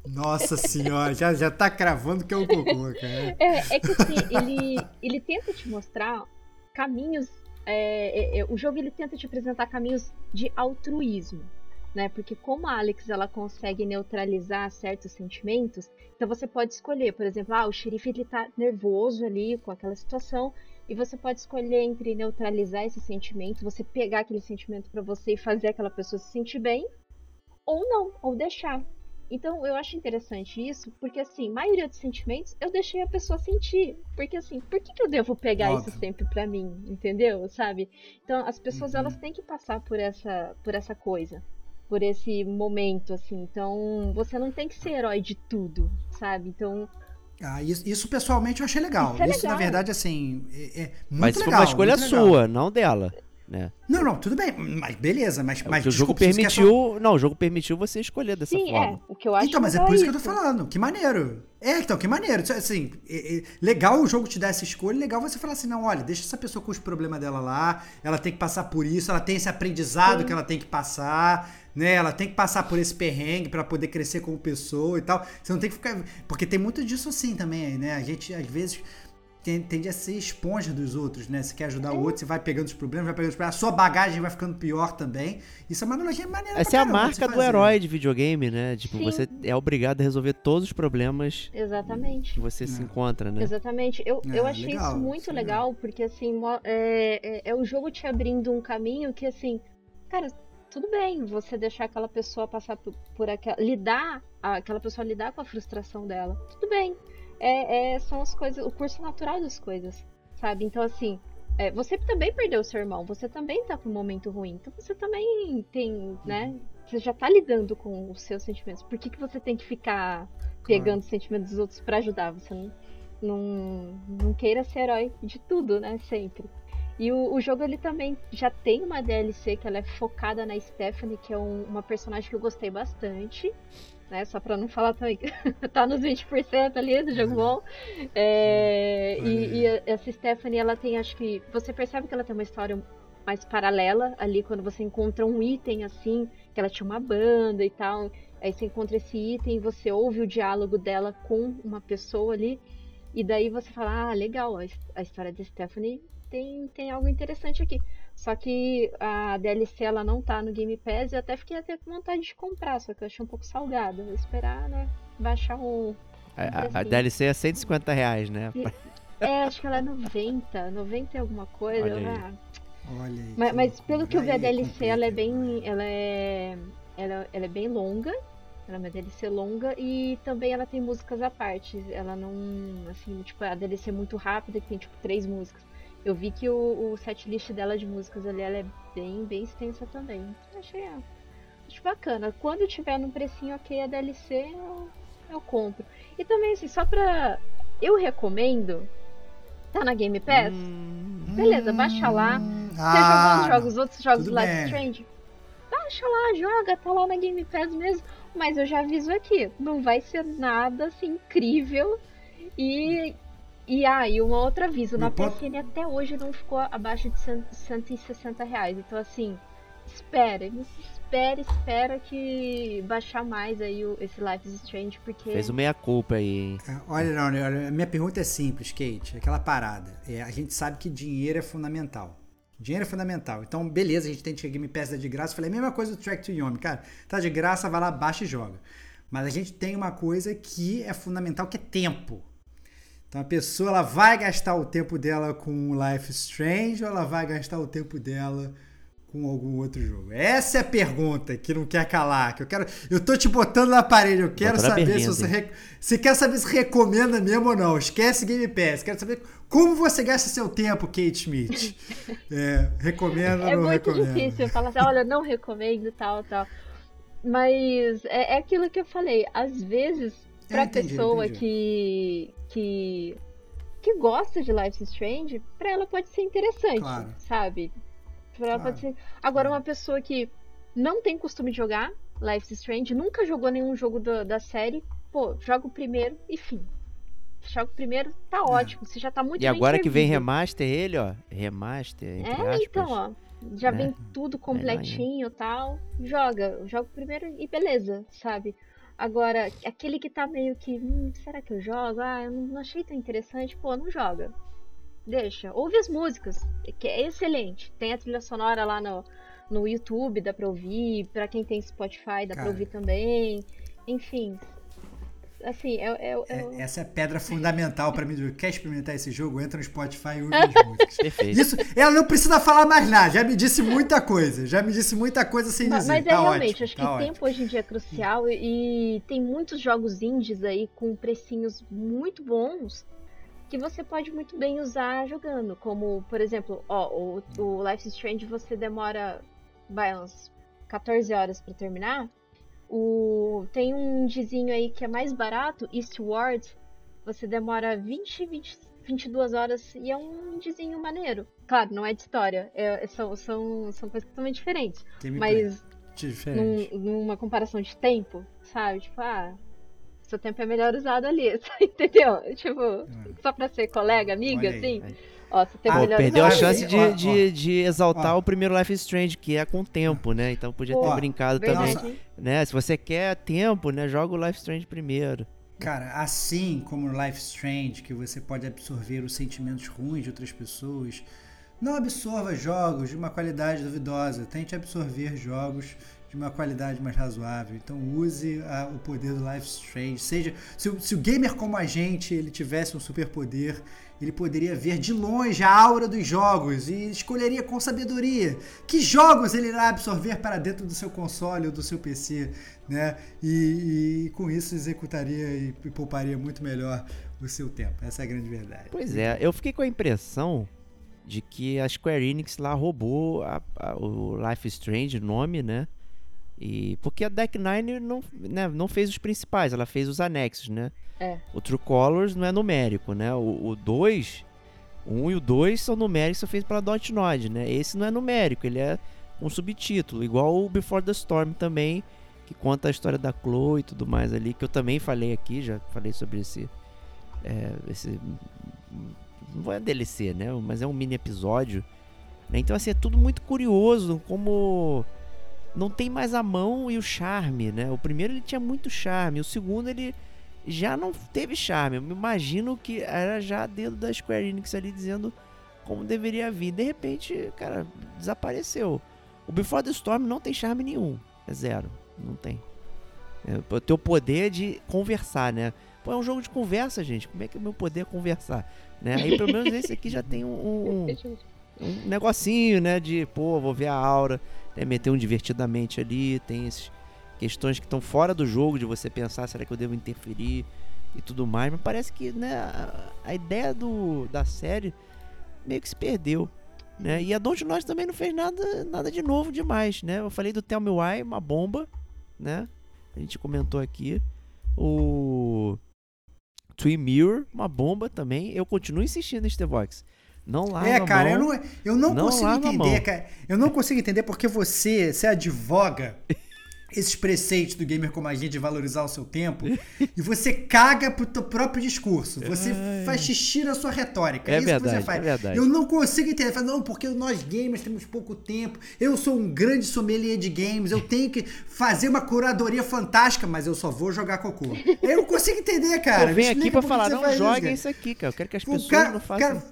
[SPEAKER 4] Nossa senhora, já, já tá cravando que é um cocô, cara.
[SPEAKER 5] É, é que assim, ele, ele tenta te mostrar caminhos. é, é, é, o jogo ele tenta te apresentar caminhos de altruísmo. Né? Porque como a Alex ela consegue neutralizar certos sentimentos, então você pode escolher, por exemplo, ah, o xerife ele tá nervoso ali com aquela situação, e você pode escolher entre neutralizar esse sentimento, você pegar aquele sentimento para você e fazer aquela pessoa se sentir bem, ou não, ou deixar. Então eu acho interessante isso, porque assim, maioria dos sentimentos eu deixei a pessoa sentir. Porque assim, por que, que eu devo pegar
[SPEAKER 4] Óbvio.
[SPEAKER 5] isso sempre pra mim? Entendeu? Sabe? Então as pessoas
[SPEAKER 4] Uhum.
[SPEAKER 5] elas têm que passar por essa, por essa coisa. Por esse momento, assim. Então, você não tem que ser herói de tudo, sabe? Então,
[SPEAKER 4] Ah, isso, isso pessoalmente eu achei legal.
[SPEAKER 5] Isso é
[SPEAKER 4] na
[SPEAKER 5] legal.
[SPEAKER 4] verdade, assim, é, é muito
[SPEAKER 2] Mas isso foi
[SPEAKER 4] legal.
[SPEAKER 2] uma escolha
[SPEAKER 4] legal.
[SPEAKER 2] sua, não dela. Né?
[SPEAKER 4] Não, não, tudo bem. Mas beleza, mas, mas
[SPEAKER 2] Porque o jogo
[SPEAKER 4] desculpa, só-
[SPEAKER 2] permitiu. Não, o jogo permitiu você escolher dessa
[SPEAKER 5] sim,
[SPEAKER 2] forma.
[SPEAKER 5] é. O que eu acho
[SPEAKER 4] Então, mas é
[SPEAKER 5] legal
[SPEAKER 4] por isso que eu tô
[SPEAKER 5] isso.
[SPEAKER 4] falando. Que maneiro. É, então, que maneiro. Isso, Assim, é- é legal o jogo te dar essa escolha, legal você falar assim, não, olha, deixa essa pessoa com os problemas dela lá, ela tem que passar por isso, ela tem esse aprendizado
[SPEAKER 5] Sim.
[SPEAKER 4] que ela tem que passar, né? Ela tem que passar por esse perrengue pra poder crescer como pessoa e tal. Você não tem que ficar... Porque tem muito disso assim também, né? A gente, às vezes... tem- Tende a ser esponja dos outros, né? Você quer ajudar o outro, você vai pegando os problemas, vai pegando os problemas. A sua bagagem vai ficando pior também. Isso é uma analogia maneira
[SPEAKER 2] Essa é a
[SPEAKER 4] se
[SPEAKER 2] marca do herói de videogame, né? Tipo,
[SPEAKER 5] Sim.
[SPEAKER 2] você é obrigado a resolver todos os problemas
[SPEAKER 5] Exatamente.
[SPEAKER 2] que você se
[SPEAKER 4] É.
[SPEAKER 2] encontra, né?
[SPEAKER 5] Exatamente. Eu,
[SPEAKER 4] É,
[SPEAKER 5] eu achei
[SPEAKER 4] legal,
[SPEAKER 5] isso muito
[SPEAKER 4] é
[SPEAKER 5] legal, porque assim, é, é, é o jogo te abrindo um caminho que assim, cara, tudo bem você deixar aquela pessoa passar por, por aquela. lidar, aquela pessoa lidar com a frustração dela. Tudo bem. É, é- são as coisas, o curso natural das coisas, sabe? Então, assim, é, você também perdeu seu irmão, você também tá com um momento ruim, então você também tem, né? Você já tá lidando com os seus sentimentos. Por que, que você tem que ficar pegando os sentimentos dos outros pra ajudar? Você não, não, não queira ser herói de tudo, né? Sempre. E o, o jogo ele também já tem uma DLC que ela é focada na Stephanie, que é um- uma personagem que eu gostei bastante. Né, só pra não falar também <laughs> tá nos 20% ali do jogo bom. É, e, e essa Stephanie, ela tem, acho que. Você percebe que ela tem uma história mais paralela ali quando você encontra um item assim, que ela tinha uma banda e tal. Aí você encontra esse item e você ouve o diálogo dela com uma pessoa ali. E daí você fala, ah, legal, a, his- a história da Stephanie tem, tem algo interessante aqui. Só que a DLC ela não tá no Game Pass e eu até fiquei até com vontade de comprar, só que eu achei um pouco salgado. Vou esperar, né? Baixar um.
[SPEAKER 2] A, a- a. DLC é 150 reais, né?
[SPEAKER 5] E- É, acho que ela é 90, 90 e alguma coisa.
[SPEAKER 2] Olha aí.
[SPEAKER 5] ah.
[SPEAKER 4] Olha aí.
[SPEAKER 5] Mas, mas pelo que eu vi a DLC, ela é bem. Ela é. Ela, ela é bem longa. Ela é uma DLC longa e também ela tem músicas à parte. Ela não. Assim, tipo, a DLC é muito rápida, que tem tipo três músicas. Eu vi que o, o setlist dela de músicas ali, ela é bem, bem extensa também. Achei. ah, Acho bacana. Quando tiver num precinho ok a DLC, eu, eu compro. E também, assim, só pra. Eu recomendo. Tá na Game Pass?
[SPEAKER 2] Hum,
[SPEAKER 5] Beleza, baixa lá.
[SPEAKER 4] Hum,
[SPEAKER 5] Você
[SPEAKER 4] ah,
[SPEAKER 5] jogou os jogos, os outros jogos do Life. Strange? Baixa lá, joga, tá lá na Game Pass mesmo. Mas eu já aviso aqui, não vai ser nada assim incrível. E. E ah, e um outro aviso, na PSN até hoje não ficou abaixo de 100 160 reais. Então assim, espera, espera, espera que baixar mais aí o- esse Life is Strange, porque.
[SPEAKER 2] Fez o meia-culpa aí, hein?
[SPEAKER 4] É, Olha, não, olha, a minha pergunta é simples, Kate. é Aquela parada. É, a gente sabe que dinheiro é fundamental. Dinheiro é fundamental. Então, beleza, a gente tem que Game Pass dá de graça. Eu Falei a mesma coisa do Track to Yomi. Cara, tá de graça, vai lá, baixa e joga. Mas a gente tem uma coisa que é fundamental, que é tempo. Então a pessoa ela vai gastar o tempo dela com Life Strange ou ela vai gastar o tempo dela com algum outro jogo? Essa é a pergunta que não quer calar. Que eu quero. Eu tô te botando na parede. Eu quero saber se você, re- quer saber se recomenda mesmo ou não. Esquece Game Pass. Quero saber como você gasta seu tempo, Kate Schmidt. <laughs> É, recomenda ou
[SPEAKER 5] É
[SPEAKER 4] não
[SPEAKER 5] muito
[SPEAKER 4] recomenda?
[SPEAKER 5] difícil falar assim, olha, não recomendo, tal, tal. Mas é, é aquilo que eu falei, às vezes,
[SPEAKER 4] É,
[SPEAKER 5] pra
[SPEAKER 4] entendi,
[SPEAKER 5] pessoa
[SPEAKER 4] entendi.
[SPEAKER 5] que, que que gosta de Life is Strange, pra ela pode ser interessante,
[SPEAKER 4] Claro.
[SPEAKER 5] sabe? Pra ela
[SPEAKER 4] Claro.
[SPEAKER 5] pode ser. Agora, uma pessoa que não tem costume de jogar Life is Strange, nunca jogou nenhum jogo da, da série, pô, joga o primeiro e fim. Joga o primeiro, tá ótimo. Você já tá muito
[SPEAKER 2] É. E
[SPEAKER 5] bem
[SPEAKER 2] agora que vem
[SPEAKER 5] servido.
[SPEAKER 2] remaster ele, ó. Remaster, entre
[SPEAKER 5] É,
[SPEAKER 2] aspas.
[SPEAKER 5] então, ó. Já
[SPEAKER 2] né?
[SPEAKER 5] vem tudo completinho e tal. Joga. Joga o primeiro e beleza, sabe? Agora, aquele que tá meio que. Hum, será que eu jogo? Ah, eu não achei tão interessante. Pô, não joga. Deixa. Ouve as músicas, que é excelente. Tem a trilha sonora lá no, no YouTube, dá pra ouvir. Pra quem tem Spotify, dá pra
[SPEAKER 4] Cara.
[SPEAKER 5] ouvir também. Enfim. Assim, é, é- É-
[SPEAKER 4] essa é a pedra fundamental pra mim. Quer experimentar esse jogo? Entra no Spotify e ouve as <laughs> músicas.
[SPEAKER 2] Perfeito.
[SPEAKER 4] Isso, ela não precisa falar mais nada. Já me disse muita coisa. Já me disse muita coisa sem
[SPEAKER 5] Mas,
[SPEAKER 4] dizer.
[SPEAKER 5] mas é
[SPEAKER 4] tá
[SPEAKER 5] realmente,
[SPEAKER 4] ótimo,
[SPEAKER 5] acho que
[SPEAKER 4] tá
[SPEAKER 5] o
[SPEAKER 4] ótimo.
[SPEAKER 5] tempo hoje em dia é crucial e, tem muitos jogos indies aí com precinhos muito bons que você pode muito bem usar jogando. Como, por exemplo, ó, o, o Life is Strange você demora vai, umas 14 horas pra terminar. O, tem um indizinho aí que é mais barato, Eastward, você demora 20, 20, 22 horas e é um indizinho maneiro. Claro, não é de história, é- são, são, são coisas totalmente diferentes. Mas
[SPEAKER 4] diferente.
[SPEAKER 5] num- numa comparação de tempo, sabe? Tipo, ah, seu tempo é melhor usado ali, <laughs> entendeu? Tipo, só pra ser colega, amiga, assim.
[SPEAKER 2] aí.
[SPEAKER 5] Ó,
[SPEAKER 4] Ah,
[SPEAKER 2] perdeu a chance de,
[SPEAKER 4] ó,
[SPEAKER 2] de, de exaltar
[SPEAKER 4] ó.
[SPEAKER 2] o primeiro Life is Strange, que é com tempo, né? Então podia ter brincado
[SPEAKER 5] Verdade.
[SPEAKER 2] também. Né? Se você quer tempo, né? Joga o Life is Strange primeiro.
[SPEAKER 4] Cara, assim como no Life is Strange, que você pode absorver os sentimentos ruins de outras pessoas, não absorva jogos de uma qualidade duvidosa. Tente absorver jogos de uma qualidade mais razoável. Então use a- o poder do Life Strange. Seja, se, o- se o gamer como a gente ele tivesse um superpoder, ele poderia ver de longe a aura dos jogos e escolheria com sabedoria que jogos ele irá absorver para dentro do seu console ou do seu PC, né? E, e com isso executaria e, e pouparia muito melhor o seu tempo. Essa é a grande verdade.
[SPEAKER 2] Pois é, eu fiquei com a impressão de que a Square Enix lá roubou a- a- o Life Strange, nome, né? E porque a Deck Nine não, né, não fez os principais, ela fez os anexos, né?
[SPEAKER 5] É.
[SPEAKER 2] O True Colors não é numérico, né? O 2, o 1 um e o 2 são numéricos, são feitos pela Dontnod, né? Esse não é numérico, ele é um subtítulo, igual o Before the Storm também, que conta a história da Chloe e tudo mais ali, que eu também falei aqui, já falei sobre esse é, esse não é DLC, né? Mas é um mini episódio. né? Então assim é tudo muito curioso, como não tem mais a mão e o charme, né? O primeiro ele tinha muito charme, o segundo ele já não teve charme. Eu me imagino que era já dedo da Square Enix ali dizendo como deveria vir. De repente, cara, desapareceu. O Before the Storm não tem charme nenhum. É zero. Não tem. É, o teu poder de conversar, né? Pô, é um jogo de conversa, gente. Como é que é o meu poder conversar? Né? Aí pelo menos esse aqui já tem um, um, um <laughs> negocinho, né? De, pô, vou ver a aura, né, meter um divertidamente ali. Tem essas questões que estão fora do jogo, de você pensar, será que eu devo interferir e tudo mais. Mas parece que, né, a, ideia do, da série meio que se perdeu. Né? E a Dontnod também não fez nada, nada de novo demais, né? Eu falei do Tell Me Why, uma bomba, né? A gente comentou aqui. O Twin Mirror, uma bomba também. Eu continuo insistindo em Stevox. Não larga
[SPEAKER 4] É, cara,
[SPEAKER 2] mão.
[SPEAKER 4] eu não, eu não,
[SPEAKER 2] Não
[SPEAKER 4] consigo entender, cara. Eu não consigo entender porque você, você advoga esses preceitos do gamer como a gente de valorizar o seu tempo <laughs> e você caga pro teu próprio discurso. Você
[SPEAKER 2] Ai.
[SPEAKER 4] faz xixi na sua retórica.
[SPEAKER 2] É
[SPEAKER 4] isso que
[SPEAKER 2] verdade,
[SPEAKER 4] você faz.
[SPEAKER 2] é verdade.
[SPEAKER 4] Eu não consigo entender. Fala, não, porque nós gamers temos pouco tempo. Eu sou um grande sommelier de games. Eu tenho que fazer uma curadoria fantástica, mas eu só vou jogar cocô. Eu não consigo entender, cara.
[SPEAKER 2] eu venho aqui pra
[SPEAKER 4] que
[SPEAKER 2] falar, não
[SPEAKER 4] isso,
[SPEAKER 2] joguem
[SPEAKER 4] cara.
[SPEAKER 2] isso aqui, cara. Eu quero que as
[SPEAKER 4] O
[SPEAKER 2] pessoas
[SPEAKER 4] cara,
[SPEAKER 2] não façam.
[SPEAKER 4] cara,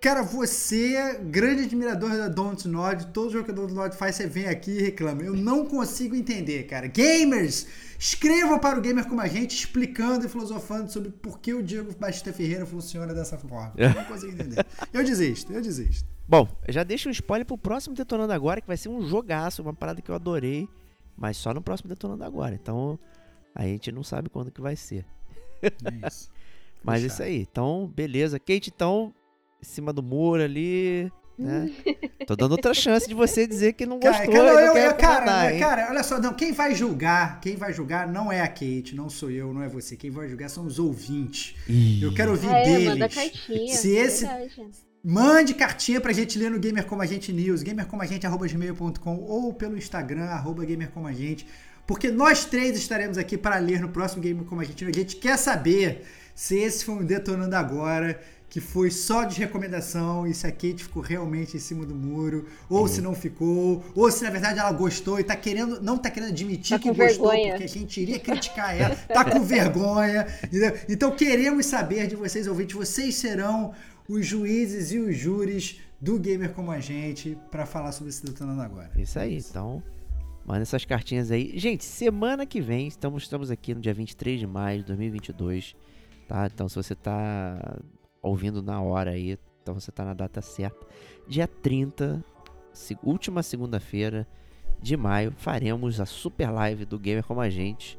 [SPEAKER 4] cara, você, é grande admirador da Dontnod, todo jogo que a Dontnod faz, você vem aqui e reclama. Eu não consigo entender, cara. Gamers, escrevam para o Gamer como a gente, explicando e filosofando sobre por que o Diego Batista Ferreira funciona dessa forma. Eu não consigo entender. Eu desisto, eu desisto.
[SPEAKER 2] Bom, eu já deixo um spoiler pro próximo Detonando Agora, que vai ser um jogaço, uma parada que eu adorei, mas só no próximo Detonando Agora. Então, a gente não sabe quando que vai ser.
[SPEAKER 4] É isso. <laughs>
[SPEAKER 2] Mas
[SPEAKER 4] Fechado.
[SPEAKER 2] isso aí. Então, beleza. Kate, então, em cima do muro ali, né? <laughs> Tô dando outra chance de você dizer que não gostou
[SPEAKER 4] cara,
[SPEAKER 2] não
[SPEAKER 4] eu- eu- cara, cara, olha só, não, quem vai julgar, quem vai julgar não é a Kate, não sou eu, não é você. Quem vai julgar são os ouvintes.
[SPEAKER 2] Ih,
[SPEAKER 4] Eu quero ouvir
[SPEAKER 5] é,
[SPEAKER 4] deles.
[SPEAKER 5] manda cartinha.
[SPEAKER 4] Se
[SPEAKER 5] é
[SPEAKER 4] esse,
[SPEAKER 5] verdade.
[SPEAKER 4] Mande cartinha pra gente ler no Gamer Como a Gente News, gamercomagente.gmail.com ou pelo Instagram, arroba gamercomagente. porque nós três estaremos aqui para ler no próximo Game Como a gente. A gente quer saber se esse foi um Detonando Agora que foi só de recomendação e se a Kate ficou realmente em cima do muro, ou uhum. se não ficou, ou se na verdade ela gostou e tá querendo, não tá querendo admitir
[SPEAKER 5] tá
[SPEAKER 4] que gostou, vergonha. porque a gente iria criticar ela, tá com vergonha. Entendeu? Então queremos saber de vocês, ouvintes, vocês serão os juízes e os júris do Gamer Como a Gente para falar sobre esse Detonando Agora.
[SPEAKER 2] Isso aí, então manda essas cartinhas aí. Gente, semana que vem, estamos, estamos aqui no dia 23 de maio de 2022, tá? Então se você tá ouvindo na hora aí, então você tá na data certa. Dia 30, última segunda-feira de maio, faremos a super live do Gamer Como a Gente.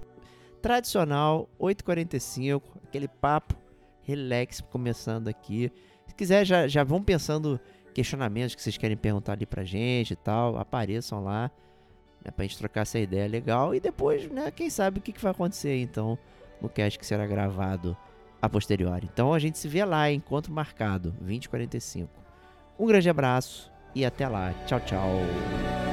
[SPEAKER 2] Tradicional, 8h45, aquele papo relax começando aqui. Se quiser, já, já vão pensando questionamentos que vocês querem perguntar ali pra gente e tal, apareçam lá, né, pra gente trocar essa ideia legal. E depois, né, quem sabe o que, que vai acontecer então no cast que será gravado a posteriori. Então a gente se vê lá, encontro marcado, 2045. Um grande abraço e até lá. Tchau, tchau.